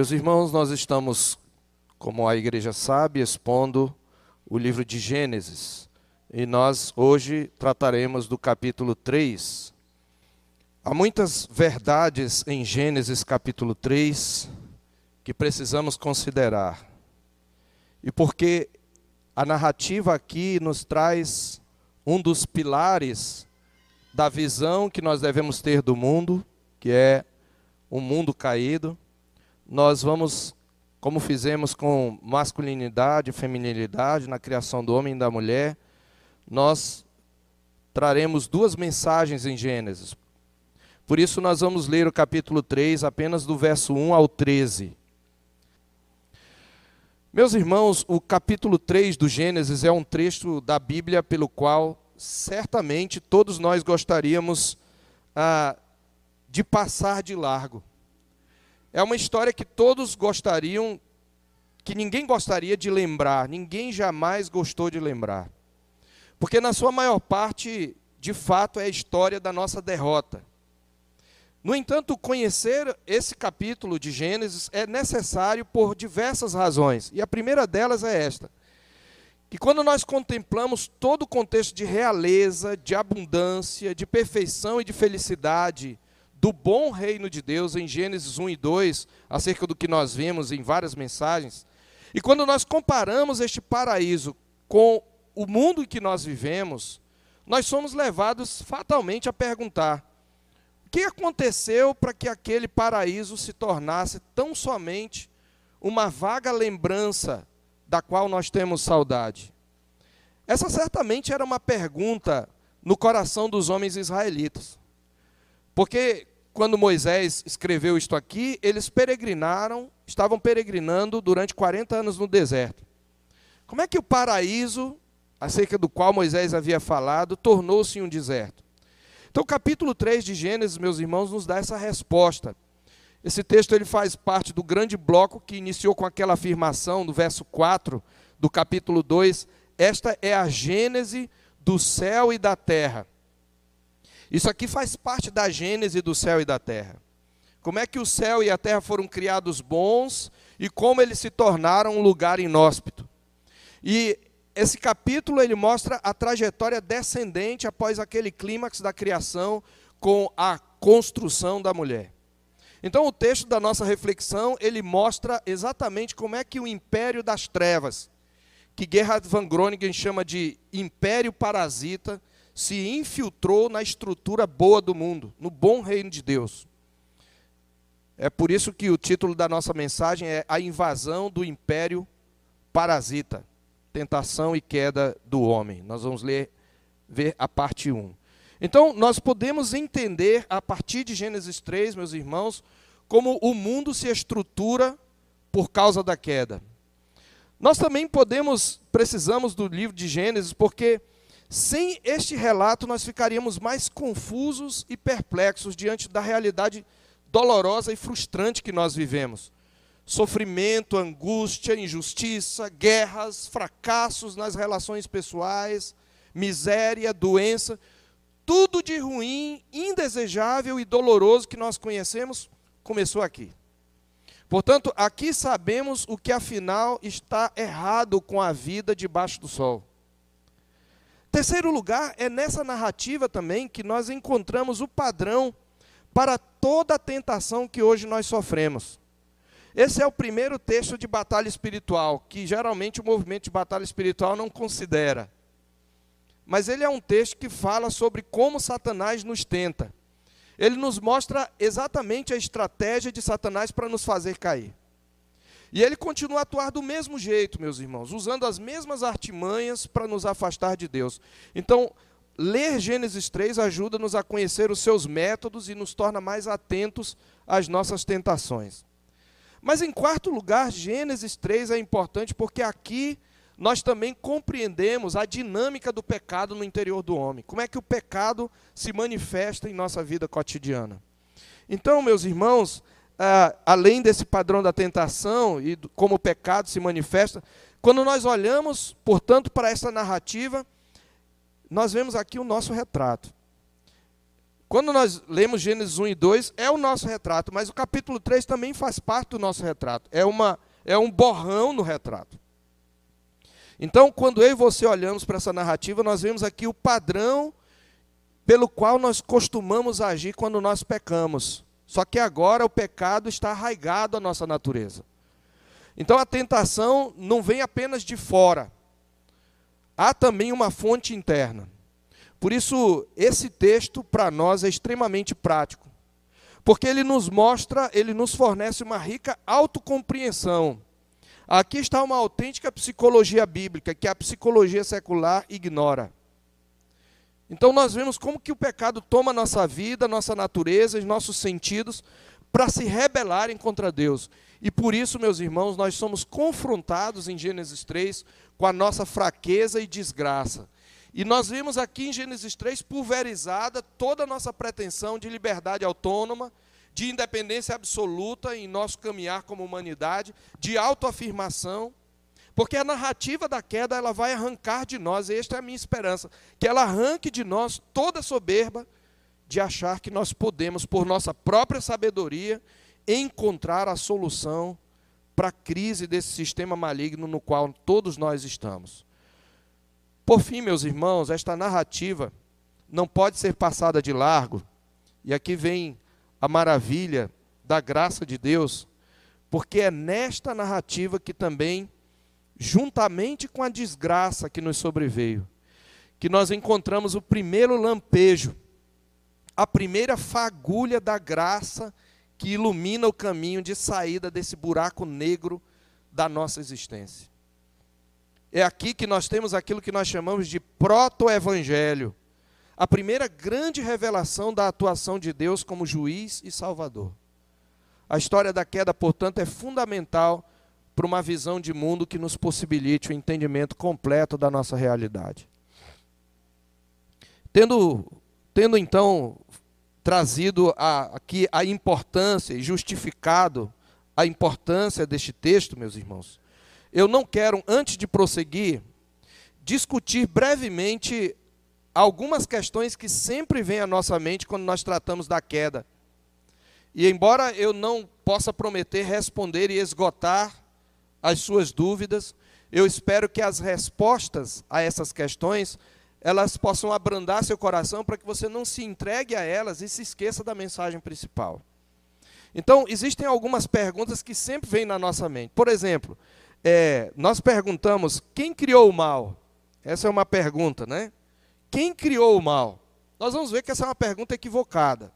Meus irmãos, nós estamos, como a igreja sabe, expondo o livro de Gênesis. E nós hoje trataremos do capítulo 3. Há muitas verdades em Gênesis capítulo 3 que precisamos considerar. E porque a narrativa aqui nos traz um dos pilares da visão que nós devemos ter do mundo, que é um mundo caído nós vamos, como fizemos com masculinidade e feminilidade na criação do homem e da mulher, nós traremos duas mensagens em Gênesis. Por isso nós vamos ler o capítulo 3, apenas do verso 1 ao 13. Meus irmãos, o capítulo 3 do Gênesis é um trecho da Bíblia pelo qual certamente todos nós gostaríamos ah, de passar de largo. É uma história que todos gostariam, que ninguém gostaria de lembrar, ninguém jamais gostou de lembrar. Porque na sua maior parte, de fato, é a história da nossa derrota. No entanto, conhecer esse capítulo de Gênesis é necessário por diversas razões. E a primeira delas é esta: que quando nós contemplamos todo o contexto de realeza, de abundância, de perfeição e de felicidade do bom reino de Deus em Gênesis 1 e 2, acerca do que nós vemos em várias mensagens. E quando nós comparamos este paraíso com o mundo em que nós vivemos, nós somos levados fatalmente a perguntar: o que aconteceu para que aquele paraíso se tornasse tão somente uma vaga lembrança da qual nós temos saudade? Essa certamente era uma pergunta no coração dos homens israelitas. Porque quando Moisés escreveu isto aqui, eles peregrinaram, estavam peregrinando durante 40 anos no deserto. Como é que o paraíso, acerca do qual Moisés havia falado, tornou-se um deserto? Então, o capítulo 3 de Gênesis, meus irmãos, nos dá essa resposta. Esse texto ele faz parte do grande bloco que iniciou com aquela afirmação do verso 4 do capítulo 2. Esta é a gênese do céu e da terra. Isso aqui faz parte da gênese do céu e da terra. Como é que o céu e a terra foram criados bons e como eles se tornaram um lugar inóspito. E esse capítulo ele mostra a trajetória descendente após aquele clímax da criação com a construção da mulher. Então o texto da nossa reflexão, ele mostra exatamente como é que o império das trevas, que Gerhard van Groningen chama de império parasita, se infiltrou na estrutura boa do mundo, no bom reino de Deus. É por isso que o título da nossa mensagem é A Invasão do Império Parasita, Tentação e Queda do Homem. Nós vamos ler ver a parte 1. Então, nós podemos entender a partir de Gênesis 3, meus irmãos, como o mundo se estrutura por causa da queda. Nós também podemos, precisamos do livro de Gênesis, porque sem este relato, nós ficaríamos mais confusos e perplexos diante da realidade dolorosa e frustrante que nós vivemos. Sofrimento, angústia, injustiça, guerras, fracassos nas relações pessoais, miséria, doença, tudo de ruim, indesejável e doloroso que nós conhecemos começou aqui. Portanto, aqui sabemos o que afinal está errado com a vida debaixo do sol. Terceiro lugar, é nessa narrativa também que nós encontramos o padrão para toda a tentação que hoje nós sofremos. Esse é o primeiro texto de batalha espiritual, que geralmente o movimento de batalha espiritual não considera. Mas ele é um texto que fala sobre como Satanás nos tenta. Ele nos mostra exatamente a estratégia de Satanás para nos fazer cair. E ele continua a atuar do mesmo jeito, meus irmãos, usando as mesmas artimanhas para nos afastar de Deus. Então, ler Gênesis 3 ajuda-nos a conhecer os seus métodos e nos torna mais atentos às nossas tentações. Mas, em quarto lugar, Gênesis 3 é importante porque aqui nós também compreendemos a dinâmica do pecado no interior do homem. Como é que o pecado se manifesta em nossa vida cotidiana. Então, meus irmãos, ah, além desse padrão da tentação e do, como o pecado se manifesta, quando nós olhamos, portanto, para essa narrativa, nós vemos aqui o nosso retrato. Quando nós lemos Gênesis 1 e 2, é o nosso retrato, mas o capítulo 3 também faz parte do nosso retrato. É, uma, é um borrão no retrato. Então, quando eu e você olhamos para essa narrativa, nós vemos aqui o padrão pelo qual nós costumamos agir quando nós pecamos. Só que agora o pecado está arraigado à nossa natureza. Então a tentação não vem apenas de fora, há também uma fonte interna. Por isso, esse texto para nós é extremamente prático, porque ele nos mostra, ele nos fornece uma rica autocompreensão. Aqui está uma autêntica psicologia bíblica que a psicologia secular ignora. Então nós vemos como que o pecado toma nossa vida, nossa natureza, os nossos sentidos para se rebelarem contra Deus. E por isso, meus irmãos, nós somos confrontados em Gênesis 3 com a nossa fraqueza e desgraça. E nós vimos aqui em Gênesis 3 pulverizada toda a nossa pretensão de liberdade autônoma, de independência absoluta em nosso caminhar como humanidade, de autoafirmação, porque a narrativa da queda ela vai arrancar de nós, e esta é a minha esperança, que ela arranque de nós toda a soberba de achar que nós podemos, por nossa própria sabedoria, encontrar a solução para a crise desse sistema maligno no qual todos nós estamos. Por fim, meus irmãos, esta narrativa não pode ser passada de largo, e aqui vem a maravilha da graça de Deus, porque é nesta narrativa que também, juntamente com a desgraça que nos sobreveio, que nós encontramos o primeiro lampejo, a primeira fagulha da graça que ilumina o caminho de saída desse buraco negro da nossa existência. É aqui que nós temos aquilo que nós chamamos de proto-evangelho, a primeira grande revelação da atuação de Deus como juiz e salvador. A história da queda, portanto, é fundamental para uma visão de mundo que nos possibilite o entendimento completo da nossa realidade. Tendo, tendo então trazido a, aqui a importância e justificado a importância deste texto, meus irmãos, eu não quero, antes de prosseguir, discutir brevemente algumas questões que sempre vêm à nossa mente quando nós tratamos da queda. E embora eu não possa prometer responder e esgotar as suas dúvidas, eu espero que as respostas a essas questões elas possam abrandar seu coração para que você não se entregue a elas e se esqueça da mensagem principal. Então, existem algumas perguntas que sempre vêm na nossa mente. Por exemplo, é, nós perguntamos: quem criou o mal? Essa é uma pergunta, né? Quem criou o mal? Nós vamos ver que essa é uma pergunta equivocada.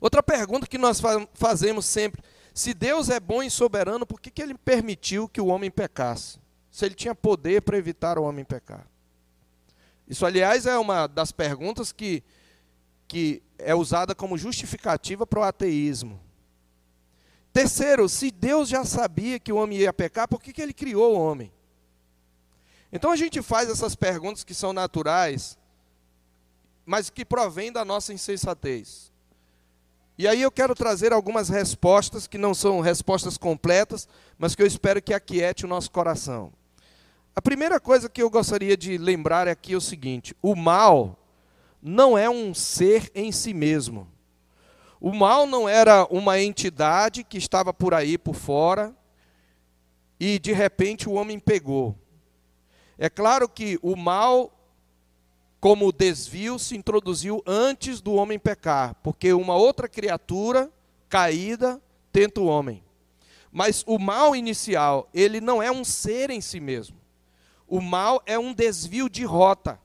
Outra pergunta que nós fazemos sempre: se Deus é bom e soberano, por que, que ele permitiu que o homem pecasse? Se ele tinha poder para evitar o homem pecar. Isso, aliás, é uma das perguntas que, que é usada como justificativa para o ateísmo. Terceiro, se Deus já sabia que o homem ia pecar, por que, que ele criou o homem? Então a gente faz essas perguntas que são naturais, mas que provêm da nossa insensatez. E aí eu quero trazer algumas respostas que não são respostas completas, mas que eu espero que aquiete o nosso coração. A primeira coisa que eu gostaria de lembrar aqui é o seguinte: o mal não é um ser em si mesmo. O mal não era uma entidade que estava por aí por fora e de repente o homem pegou. É claro que o mal, como desvio, se introduziu antes do homem pecar, porque uma outra criatura caída tenta o homem. Mas o mal inicial, ele não é um ser em si mesmo. O mal é um desvio de rota.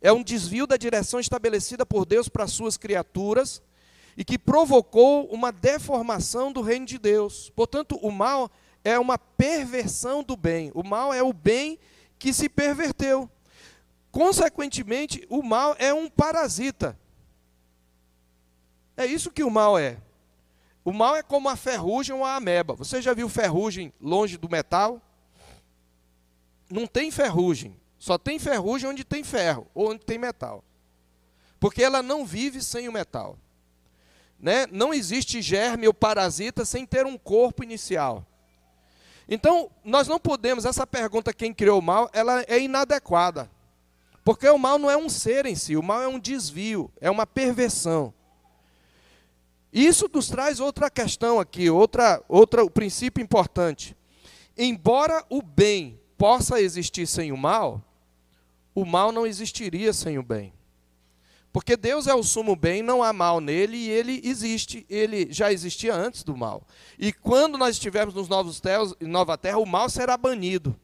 É um desvio da direção estabelecida por Deus para as suas criaturas e que provocou uma deformação do reino de Deus. Portanto, o mal é uma perversão do bem. O mal é o bem que se perverteu. Consequentemente, o mal é um parasita. É isso que o mal é. O mal é como a ferrugem ou a ameba. Você já viu ferrugem longe do metal? Não tem ferrugem. Só tem ferrugem onde tem ferro ou onde tem metal. Porque ela não vive sem o metal. Né? Não existe germe ou parasita sem ter um corpo inicial. Então, nós não podemos, essa pergunta, quem criou o mal, ela é inadequada. Porque o mal não é um ser em si, o mal é um desvio, é uma perversão. Isso nos traz outra questão aqui, outra, outra o princípio importante. Embora o bem possa existir sem o mal, o mal não existiria sem o bem. Porque Deus é o sumo bem, não há mal nele e ele existe, ele já existia antes do mal. E quando nós estivermos nos novos e nova terra, o mal será banido.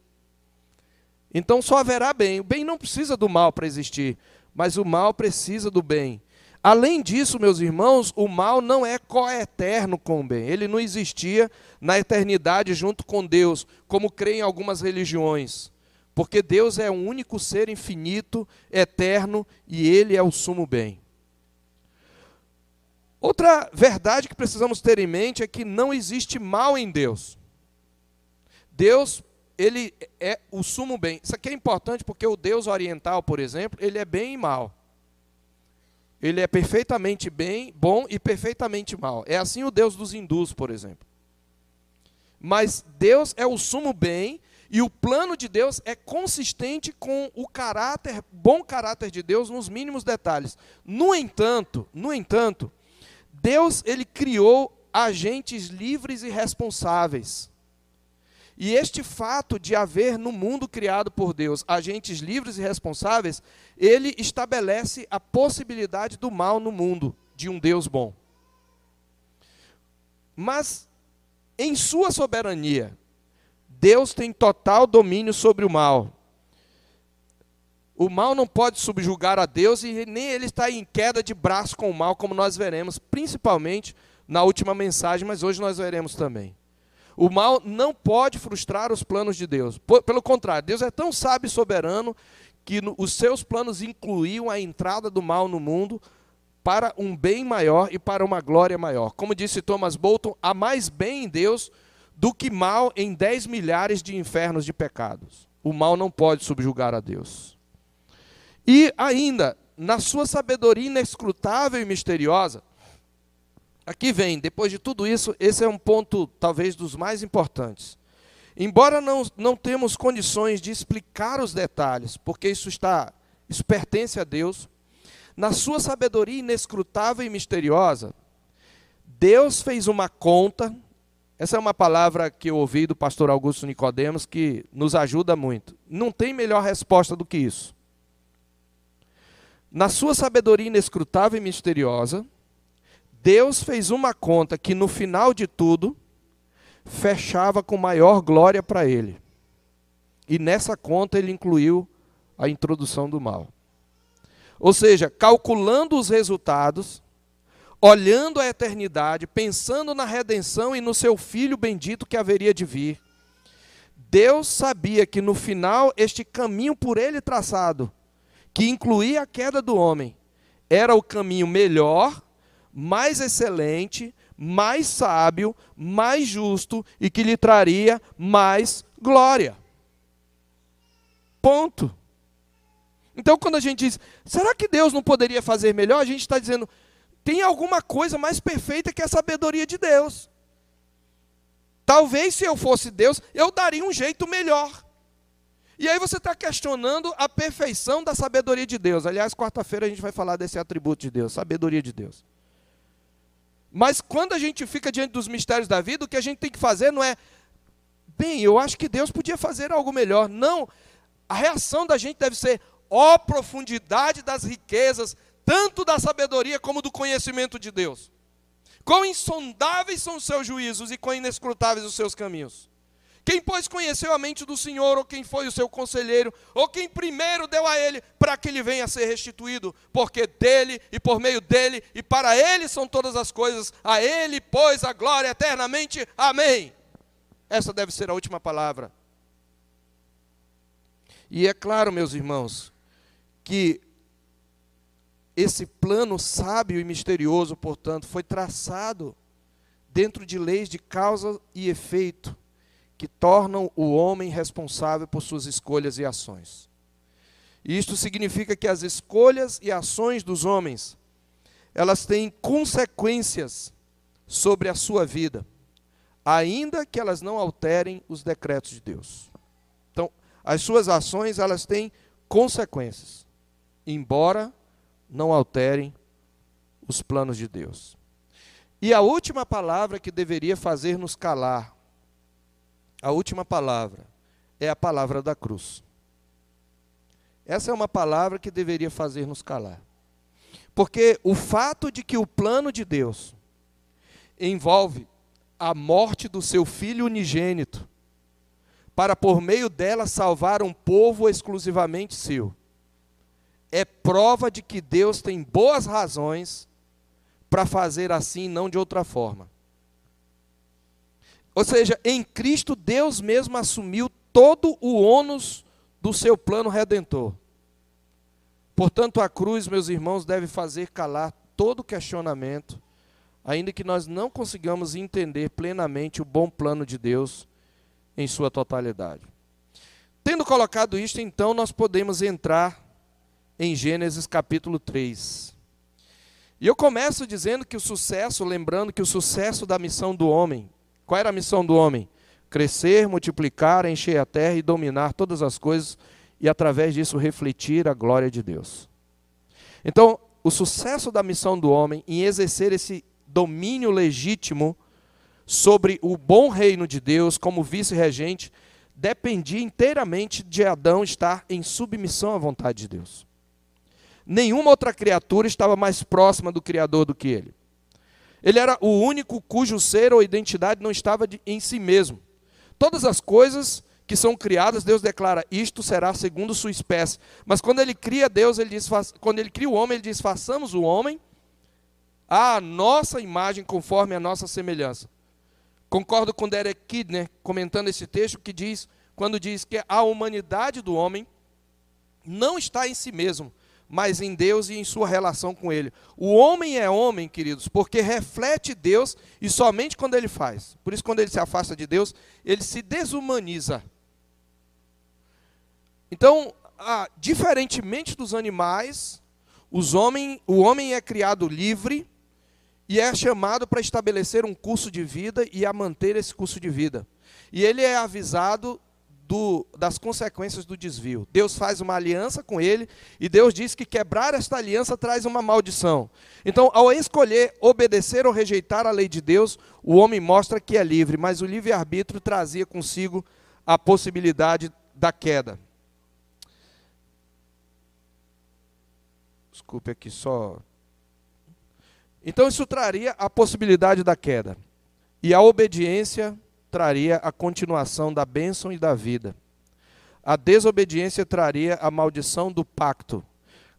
Então só haverá bem. O bem não precisa do mal para existir, mas o mal precisa do bem. Além disso, meus irmãos, o mal não é coeterno com o bem. Ele não existia na eternidade junto com Deus, como creem algumas religiões. Porque Deus é um único ser infinito, eterno, e Ele é o sumo bem. Outra verdade que precisamos ter em mente é que não existe mal em Deus. Deus, ele é o sumo bem. Isso aqui é importante porque o Deus oriental, por exemplo, ele é bem e mal. Ele é perfeitamente bem, bom e perfeitamente mal. É assim o Deus dos hindus, por exemplo. Mas Deus é o sumo bem e o plano de Deus é consistente com o caráter, bom caráter de Deus nos mínimos detalhes. No entanto, no entanto, Deus ele criou agentes livres e responsáveis. E este fato de haver no mundo criado por Deus agentes livres e responsáveis, ele estabelece a possibilidade do mal no mundo, de um Deus bom. Mas, em sua soberania, Deus tem total domínio sobre o mal. O mal não pode subjugar a Deus e nem ele está em queda de braço com o mal, como nós veremos, principalmente na última mensagem, mas hoje nós veremos também. O mal não pode frustrar os planos de Deus. Pelo contrário, Deus é tão sábio e soberano que os seus planos incluíam a entrada do mal no mundo para um bem maior e para uma glória maior. Como disse Thomas Bolton, há mais bem em Deus do que mal em dez milhares de infernos de pecados. O mal não pode subjugar a Deus. E ainda, na sua sabedoria inescrutável e misteriosa, aqui vem, depois de tudo isso, esse é um ponto talvez dos mais importantes. Embora não, não temos condições de explicar os detalhes, porque isso está, isso pertence a Deus, na sua sabedoria inescrutável e misteriosa, Deus fez uma conta essa é uma palavra que eu ouvi do pastor Augusto Nicodemos que nos ajuda muito. Não tem melhor resposta do que isso. Na sua sabedoria inescrutável e misteriosa, Deus fez uma conta que no final de tudo fechava com maior glória para ele. E nessa conta ele incluiu a introdução do mal. Ou seja, calculando os resultados, olhando a eternidade, pensando na redenção e no seu filho bendito que haveria de vir. Deus sabia que no final este caminho por ele traçado, que incluía a queda do homem, era o caminho melhor, mais excelente, mais sábio, mais justo e que lhe traria mais glória. Ponto. Então, quando a gente diz, será que Deus não poderia fazer melhor? A gente está dizendo, tem alguma coisa mais perfeita que a sabedoria de Deus. Talvez se eu fosse Deus, eu daria um jeito melhor. E aí você está questionando a perfeição da sabedoria de Deus. Aliás, quarta-feira a gente vai falar desse atributo de Deus, sabedoria de Deus. Mas quando a gente fica diante dos mistérios da vida, o que a gente tem que fazer não é, bem, eu acho que Deus podia fazer algo melhor. Não. A reação da gente deve ser, ó oh, profundidade das riquezas, tanto da sabedoria como do conhecimento de Deus. Quão insondáveis são os seus juízos e quão inescrutáveis os seus caminhos. Quem, pois, conheceu a mente do Senhor, ou quem foi o seu conselheiro, ou quem primeiro deu a ele, para que ele venha a ser restituído, porque dele e por meio dele e para ele são todas as coisas, a ele, pois, a glória eternamente. Amém. Essa deve ser a última palavra. E é claro, meus irmãos, que esse plano sábio e misterioso, portanto, foi traçado dentro de leis de causa e efeito que tornam o homem responsável por suas escolhas e ações. Isto significa que as escolhas e ações dos homens, elas têm consequências sobre a sua vida, ainda que elas não alterem os decretos de Deus. Então, as suas ações, elas têm consequências. embora não alterem os planos de Deus. E a última palavra que deveria fazer nos calar, a última palavra, é a palavra da cruz. Essa é uma palavra que deveria fazer nos calar. Porque o fato de que o plano de Deus envolve a morte do seu filho unigênito, para por meio dela salvar um povo exclusivamente seu, é prova de que Deus tem boas razões para fazer assim, não de outra forma. Ou seja, em Cristo, Deus mesmo assumiu todo o ônus do seu plano redentor. Portanto, a cruz, meus irmãos, deve fazer calar todo questionamento, ainda que nós não consigamos entender plenamente o bom plano de Deus em sua totalidade. Tendo colocado isto, então, nós podemos entrar em Gênesis capítulo 3. E eu começo dizendo que o sucesso, lembrando que o sucesso da missão do homem, qual era a missão do homem? Crescer, multiplicar, encher a terra e dominar todas as coisas e através disso refletir a glória de Deus. Então, o sucesso da missão do homem em exercer esse domínio legítimo sobre o bom reino de Deus como vice-regente dependia inteiramente de Adão estar em submissão à vontade de Deus. Nenhuma outra criatura estava mais próxima do Criador do que ele. Ele era o único cujo ser ou identidade não estava de, em si mesmo. Todas as coisas que são criadas, Deus declara: isto será segundo sua espécie. Mas quando ele cria Deus, ele diz, quando ele cria o homem, ele diz: façamos o homem à nossa imagem, conforme a nossa semelhança. Concordo com Derek Kidner, comentando esse texto, que diz, quando diz que a humanidade do homem não está em si mesmo, mas em Deus e em sua relação com Ele. O homem é homem, queridos, porque reflete Deus e somente quando ele faz. Por isso, quando ele se afasta de Deus, ele se desumaniza. Então, ah, diferentemente dos animais, os o homem é criado livre e é chamado para estabelecer um curso de vida e a manter esse curso de vida. E ele é avisado do, das consequências do desvio. Deus faz uma aliança com ele e Deus diz que quebrar esta aliança traz uma maldição. Então, ao escolher obedecer ou rejeitar a lei de Deus, o homem mostra que é livre, mas o livre-arbítrio trazia consigo a possibilidade da queda. Desculpe aqui só. Então isso traria a possibilidade da queda. E a obediência traria a continuação da bênção e da vida. A desobediência traria a maldição do pacto.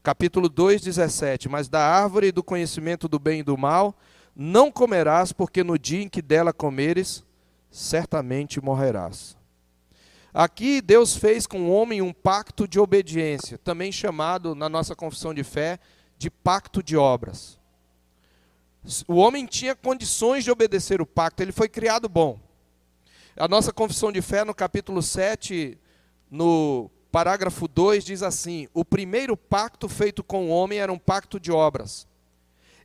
Capítulo 2, 17. Mas da árvore do conhecimento do bem e do mal não comerás, porque no dia em que dela comeres, certamente morrerás. Aqui Deus fez com o homem um pacto de obediência, também chamado na nossa confissão de fé de pacto de obras. O homem tinha condições de obedecer o pacto, ele foi criado bom. A nossa confissão de fé, no capítulo 7, no parágrafo 2, diz assim: O primeiro pacto feito com o homem era um pacto de obras.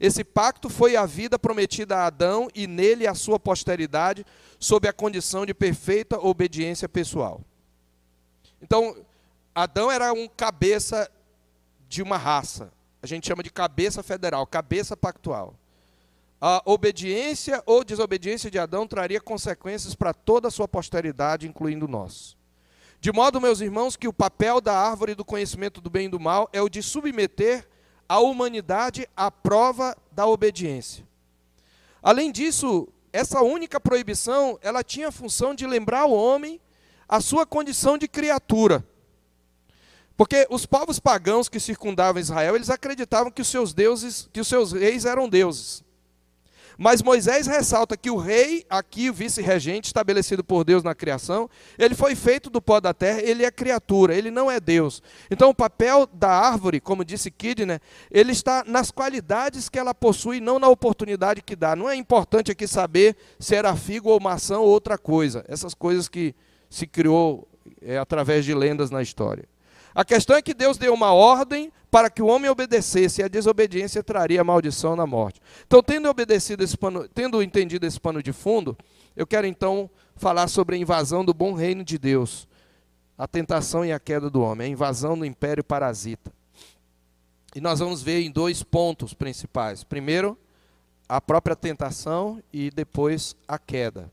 Esse pacto foi a vida prometida a Adão e nele a sua posteridade, sob a condição de perfeita obediência pessoal. Então, Adão era um cabeça de uma raça. A gente chama de cabeça federal, cabeça pactual. A obediência ou desobediência de Adão traria consequências para toda a sua posteridade, incluindo nós. De modo, meus irmãos, que o papel da árvore do conhecimento do bem e do mal é o de submeter a humanidade à prova da obediência. Além disso, essa única proibição, ela tinha a função de lembrar o homem a sua condição de criatura. Porque os povos pagãos que circundavam Israel, eles acreditavam que os seus deuses, que os seus reis eram deuses. Mas Moisés ressalta que o rei, aqui o vice-regente estabelecido por Deus na criação, ele foi feito do pó da terra, ele é criatura, ele não é Deus. Então o papel da árvore, como disse Kidner, ele está nas qualidades que ela possui, não na oportunidade que dá. Não é importante aqui saber se era figo ou maçã ou outra coisa. Essas coisas que se criou é, através de lendas na história. A questão é que Deus deu uma ordem para que o homem obedecesse, e a desobediência traria maldição na morte. Então, tendo obedecido esse pano, tendo entendido esse pano de fundo, eu quero então falar sobre a invasão do bom reino de Deus, a tentação e a queda do homem, a invasão do império parasita. E nós vamos ver em dois pontos principais. Primeiro, a própria tentação e depois a queda.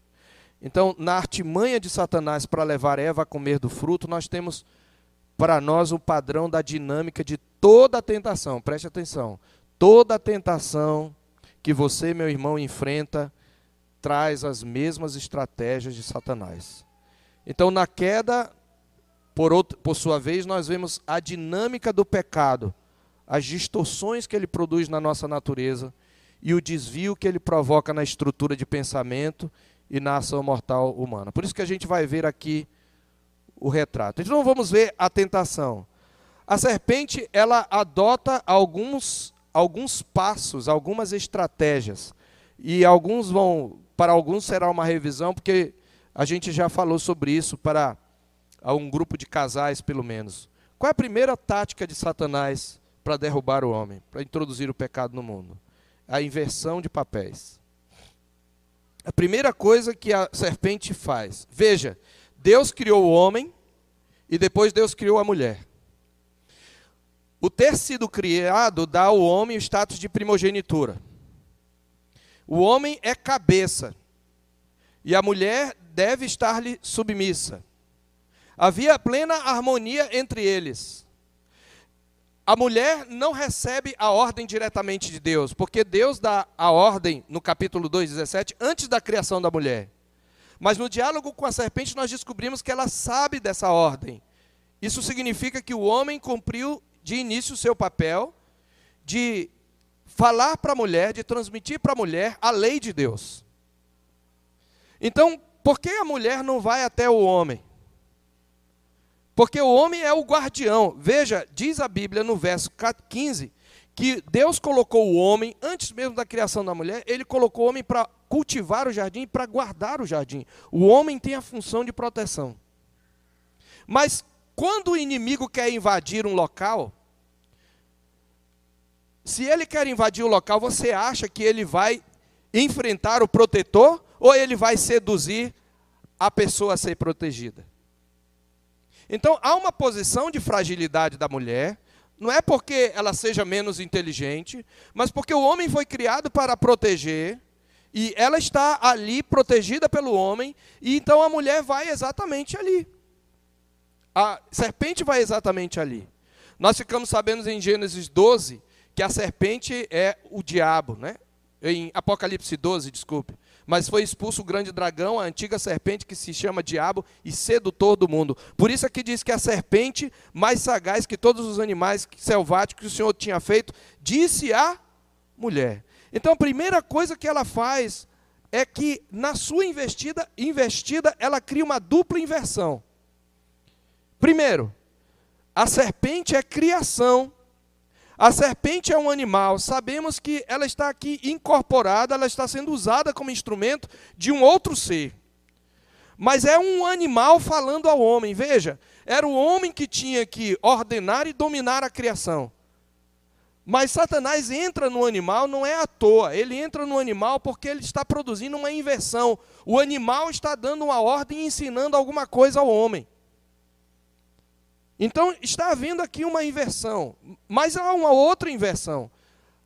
Então, na artimanha de Satanás para levar Eva a comer do fruto, nós temos para nós o padrão da dinâmica de toda tentação. Preste atenção. Toda tentação que você, meu irmão, enfrenta traz as mesmas estratégias de Satanás. Então, na queda, por, outro, por sua vez, nós vemos a dinâmica do pecado, as distorções que ele produz na nossa natureza e o desvio que ele provoca na estrutura de pensamento e na ação mortal humana. Por isso que a gente vai ver aqui o retrato. Então vamos ver a tentação. A serpente, ela adota alguns alguns passos, algumas estratégias. E alguns vão, para alguns será uma revisão, porque a gente já falou sobre isso para um grupo de casais, pelo menos. Qual é a primeira tática de Satanás para derrubar o homem, para introduzir o pecado no mundo? A inversão de papéis. A primeira coisa que a serpente faz, veja, Deus criou o homem e depois Deus criou a mulher. O ter sido criado dá ao homem o status de primogenitura. O homem é cabeça e a mulher deve estar-lhe submissa. Havia plena harmonia entre eles. A mulher não recebe a ordem diretamente de Deus, porque Deus dá a ordem no capítulo 2, 17, antes da criação da mulher. Mas no diálogo com a serpente nós descobrimos que ela sabe dessa ordem. Isso significa que o homem cumpriu de início o seu papel de falar para a mulher, de transmitir para a mulher a lei de Deus. Então, por que a mulher não vai até o homem? Porque o homem é o guardião. Veja, diz a Bíblia no verso 15 que Deus colocou o homem, antes mesmo da criação da mulher, ele colocou o homem para cultivar o jardim e para guardar o jardim. O homem tem a função de proteção. Mas quando o inimigo quer invadir um local, se ele quer invadir o local, você acha que ele vai enfrentar o protetor ou ele vai seduzir a pessoa a ser protegida? Então há uma posição de fragilidade da mulher, não é porque ela seja menos inteligente, mas porque o homem foi criado para proteger, e ela está ali protegida pelo homem, e então a mulher vai exatamente ali. A serpente vai exatamente ali. Nós ficamos sabendo em Gênesis 12 que a serpente é o diabo, né? Em Apocalipse 12, desculpe. Mas foi expulso o grande dragão, a antiga serpente que se chama diabo e sedutor do mundo. Por isso aqui diz que a serpente, mais sagaz que todos os animais selváticos que o Senhor tinha feito, disse à mulher. Então a primeira coisa que ela faz é que na sua investida, investida ela cria uma dupla inversão. Primeiro, a serpente é criação. A serpente é um animal, sabemos que ela está aqui incorporada, ela está sendo usada como instrumento de um outro ser. Mas é um animal falando ao homem. Veja, era o homem que tinha que ordenar e dominar a criação. Mas Satanás entra no animal não é à toa, ele entra no animal porque ele está produzindo uma inversão. O animal está dando uma ordem e ensinando alguma coisa ao homem. Então está havendo aqui uma inversão, mas há uma outra inversão.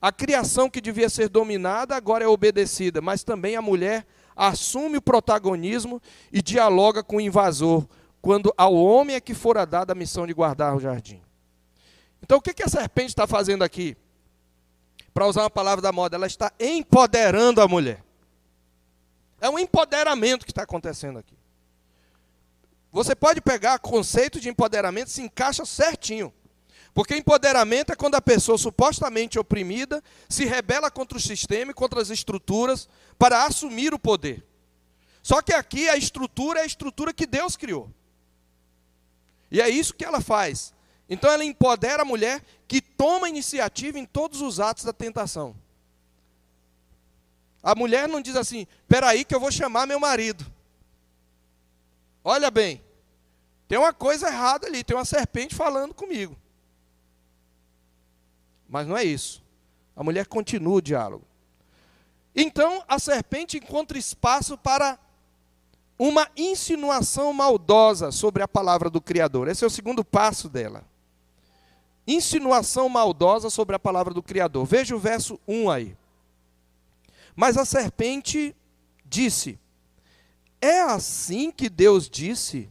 A criação que devia ser dominada agora é obedecida, mas também a mulher assume o protagonismo e dialoga com o invasor, quando ao homem é que fora dada a missão de guardar o jardim. Então o que a serpente está fazendo aqui? Para usar uma palavra da moda, ela está empoderando a mulher. É um empoderamento que está acontecendo aqui. Você pode pegar conceito de empoderamento, se encaixa certinho. Porque empoderamento é quando a pessoa supostamente oprimida se rebela contra o sistema e contra as estruturas para assumir o poder. Só que aqui a estrutura é a estrutura que Deus criou. E é isso que ela faz. Então ela empodera a mulher que toma iniciativa em todos os atos da tentação. A mulher não diz assim: "Peraí que eu vou chamar meu marido". Olha bem, tem uma coisa errada ali, tem uma serpente falando comigo. Mas não é isso. A mulher continua o diálogo. Então a serpente encontra espaço para uma insinuação maldosa sobre a palavra do Criador. Esse é o segundo passo dela. insinuação maldosa sobre a palavra do Criador. Veja o verso 1 aí. Mas a serpente disse: É assim que Deus disse: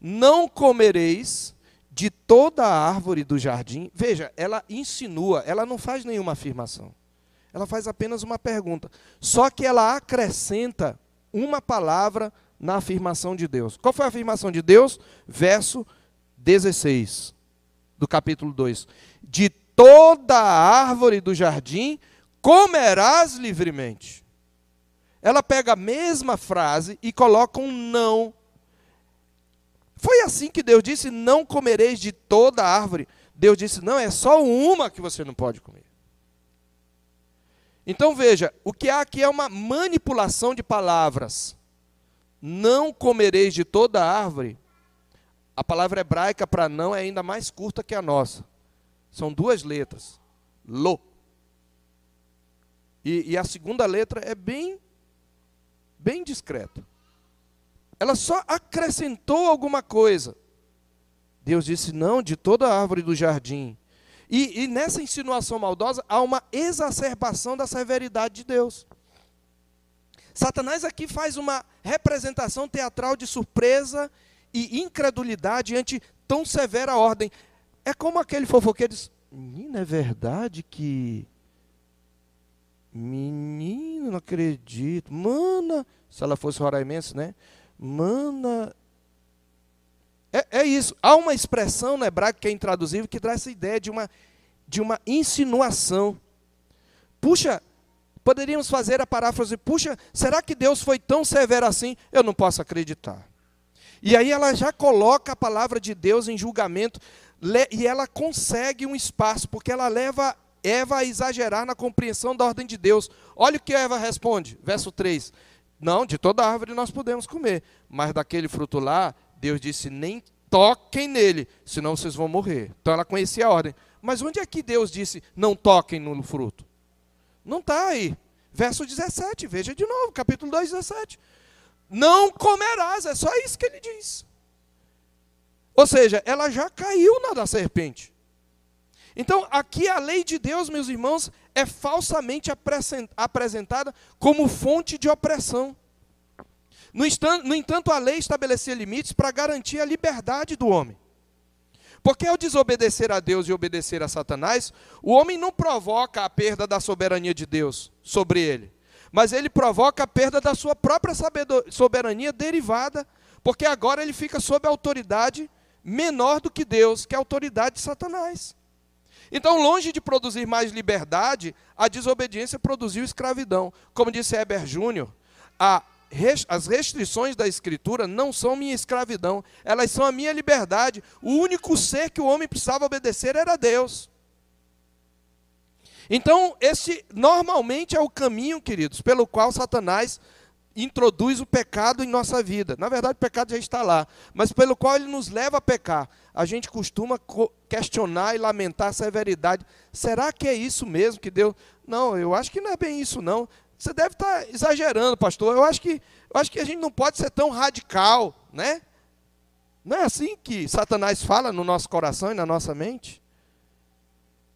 Não comereis de toda a árvore do jardim. Veja, ela insinua, ela não faz nenhuma afirmação. Ela faz apenas uma pergunta. Só que ela acrescenta uma palavra na afirmação de Deus. Qual foi a afirmação de Deus? Verso 16 do capítulo 2. De toda a árvore do jardim comerás livremente. Ela pega a mesma frase e coloca um não. Foi assim que Deus disse: Não comereis de toda a árvore. Deus disse: Não, é só uma que você não pode comer. Então veja, o que há aqui é uma manipulação de palavras. Não comereis de toda a árvore. A palavra hebraica para não é ainda mais curta que a nossa. São duas letras. Lo. E, e a segunda letra é bem, bem discreta. Ela só acrescentou alguma coisa. Deus disse: não, de toda a árvore do jardim. E, e nessa insinuação maldosa há uma exacerbação da severidade de Deus. Satanás aqui faz uma representação teatral de surpresa e incredulidade ante tão severa ordem. É como aquele fofoqueiro diz: Menina, é verdade que. Menino, não acredito. Mana, se ela fosse roraimense, né? Mana. É, é isso. Há uma expressão no hebraico que é intraduzível que traz essa ideia de uma, de uma insinuação. Puxa, poderíamos fazer a paráfrase: puxa, será que Deus foi tão severo assim? Eu não posso acreditar. E aí ela já coloca a palavra de Deus em julgamento e ela consegue um espaço, porque ela leva Eva a exagerar na compreensão da ordem de Deus. Olha o que Eva responde, verso 3. Não, de toda árvore nós podemos comer, mas daquele fruto lá, Deus disse: nem toquem nele, senão vocês vão morrer. Então ela conhecia a ordem. Mas onde é que Deus disse: não toquem no fruto? Não está aí. Verso 17, veja de novo, capítulo 2, 17. Não comerás, é só isso que ele diz. Ou seja, ela já caiu na da serpente. Então, aqui a lei de Deus, meus irmãos, é falsamente apresentada como fonte de opressão. No entanto, a lei estabelecia limites para garantir a liberdade do homem. Porque ao desobedecer a Deus e obedecer a Satanás, o homem não provoca a perda da soberania de Deus sobre ele, mas ele provoca a perda da sua própria soberania derivada, porque agora ele fica sob a autoridade menor do que Deus, que é a autoridade de Satanás. Então, longe de produzir mais liberdade, a desobediência produziu escravidão. Como disse Heber Júnior, as restrições da Escritura não são minha escravidão, elas são a minha liberdade. O único ser que o homem precisava obedecer era Deus. Então, esse normalmente é o caminho, queridos, pelo qual Satanás introduz o pecado em nossa vida. Na verdade, o pecado já está lá, mas pelo qual ele nos leva a pecar. A gente costuma questionar e lamentar a severidade. Será que é isso mesmo que Deus? Não, eu acho que não é bem isso não. Você deve estar exagerando, pastor. Eu acho que eu acho que a gente não pode ser tão radical, né? Não é assim que Satanás fala no nosso coração e na nossa mente?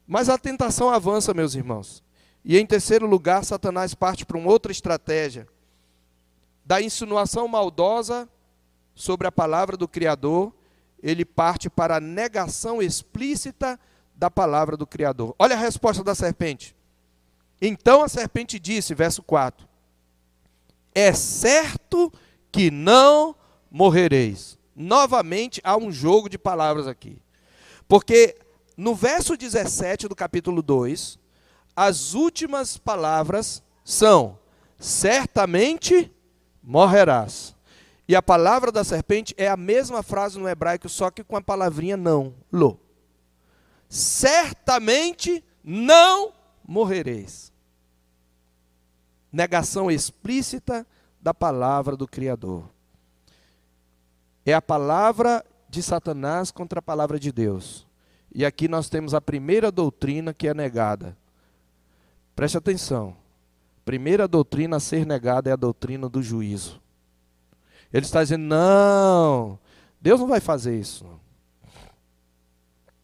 Mas a tentação avança, meus irmãos. E em terceiro lugar, Satanás parte para uma outra estratégia da insinuação maldosa sobre a palavra do Criador, ele parte para a negação explícita da palavra do Criador. Olha a resposta da serpente. Então a serpente disse, verso 4: É certo que não morrereis. Novamente há um jogo de palavras aqui. Porque no verso 17 do capítulo 2, as últimas palavras são: certamente morrerás. E a palavra da serpente é a mesma frase no hebraico, só que com a palavrinha não, lo. Certamente não morrereis. Negação explícita da palavra do Criador. É a palavra de Satanás contra a palavra de Deus. E aqui nós temos a primeira doutrina que é negada. Preste atenção. Primeira doutrina a ser negada é a doutrina do juízo. Ele está dizendo: não, Deus não vai fazer isso.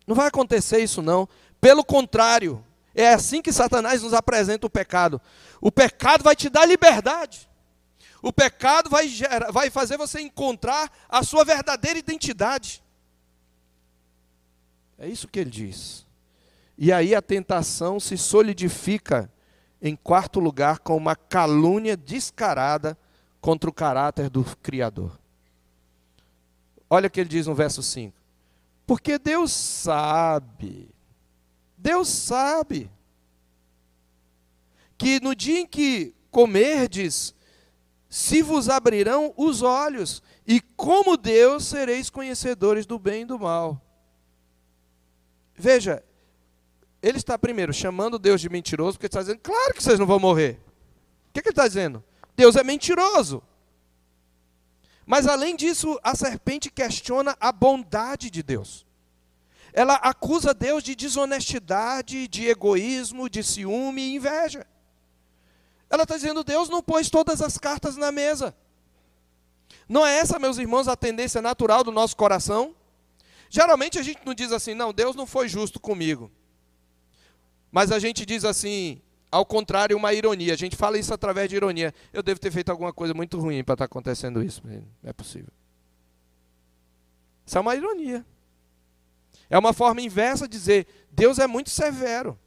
Não vai acontecer isso não. Pelo contrário, é assim que Satanás nos apresenta o pecado. O pecado vai te dar liberdade. O pecado vai, gerar, vai fazer você encontrar a sua verdadeira identidade. É isso que ele diz. E aí a tentação se solidifica, em quarto lugar, com uma calúnia descarada contra o caráter do Criador. Olha o que ele diz no verso 5. Porque Deus sabe, Deus sabe, que no dia em que comerdes, se vos abrirão os olhos, e como Deus sereis conhecedores do bem e do mal. Veja, ele está primeiro chamando Deus de mentiroso, porque ele está dizendo, claro que vocês não vão morrer. O que, que ele está dizendo? Deus é mentiroso. Mas além disso, a serpente questiona a bondade de Deus. Ela acusa Deus de desonestidade, de egoísmo, de ciúme e inveja. Ela está dizendo: Deus não pôs todas as cartas na mesa. Não é essa, meus irmãos, a tendência natural do nosso coração? Geralmente a gente não diz assim, não, Deus não foi justo comigo. Mas a gente diz assim, ao contrário, uma ironia. A gente fala isso através de ironia. Eu devo ter feito alguma coisa muito ruim para estar tá acontecendo isso. Não é possível. Isso é uma ironia. É uma forma inversa de dizer: Deus é muito severo.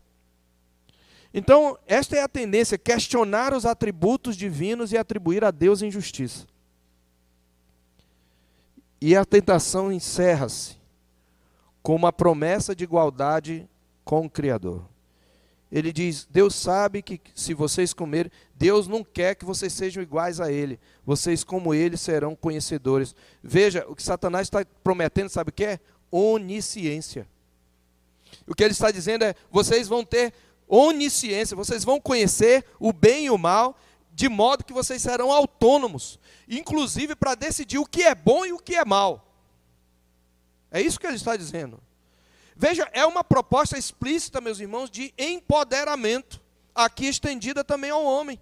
Então, esta é a tendência: questionar os atributos divinos e atribuir a Deus injustiça. E a tentação encerra-se com uma promessa de igualdade com o Criador. Ele diz: Deus sabe que se vocês comerem, Deus não quer que vocês sejam iguais a Ele. Vocês, como Ele, serão conhecedores. Veja, o que Satanás está prometendo, sabe o que é? Onisciência. O que ele está dizendo é: vocês vão ter onisciência, vocês vão conhecer o bem e o mal, de modo que vocês serão autônomos, inclusive para decidir o que é bom e o que é mal. É isso que ele está dizendo. Veja, é uma proposta explícita, meus irmãos, de empoderamento, aqui estendida também ao homem.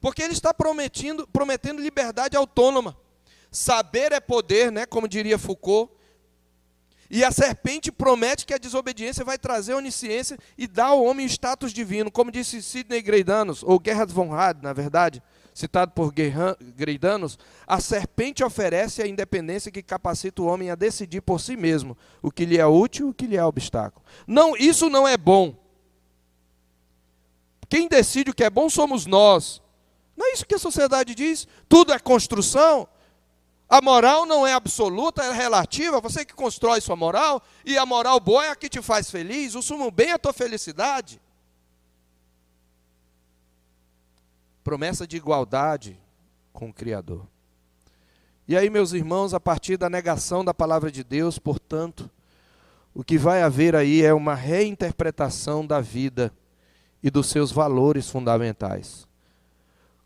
Porque ele está prometendo, prometendo liberdade autônoma. Saber é poder, né, como diria Foucault. E a serpente promete que a desobediência vai trazer onisciência e dar ao homem status divino, como disse Sidney Greidanos, ou Gerhard von Rad, na verdade citado por Greidanos, a serpente oferece a independência que capacita o homem a decidir por si mesmo o que lhe é útil e o que lhe é obstáculo. Não, isso não é bom. Quem decide o que é bom somos nós. Não é isso que a sociedade diz? Tudo é construção. A moral não é absoluta, é relativa. Você que constrói sua moral, e a moral boa é a que te faz feliz. O sumo bem é a tua felicidade. Promessa de igualdade com o Criador. E aí, meus irmãos, a partir da negação da palavra de Deus, portanto, o que vai haver aí é uma reinterpretação da vida e dos seus valores fundamentais.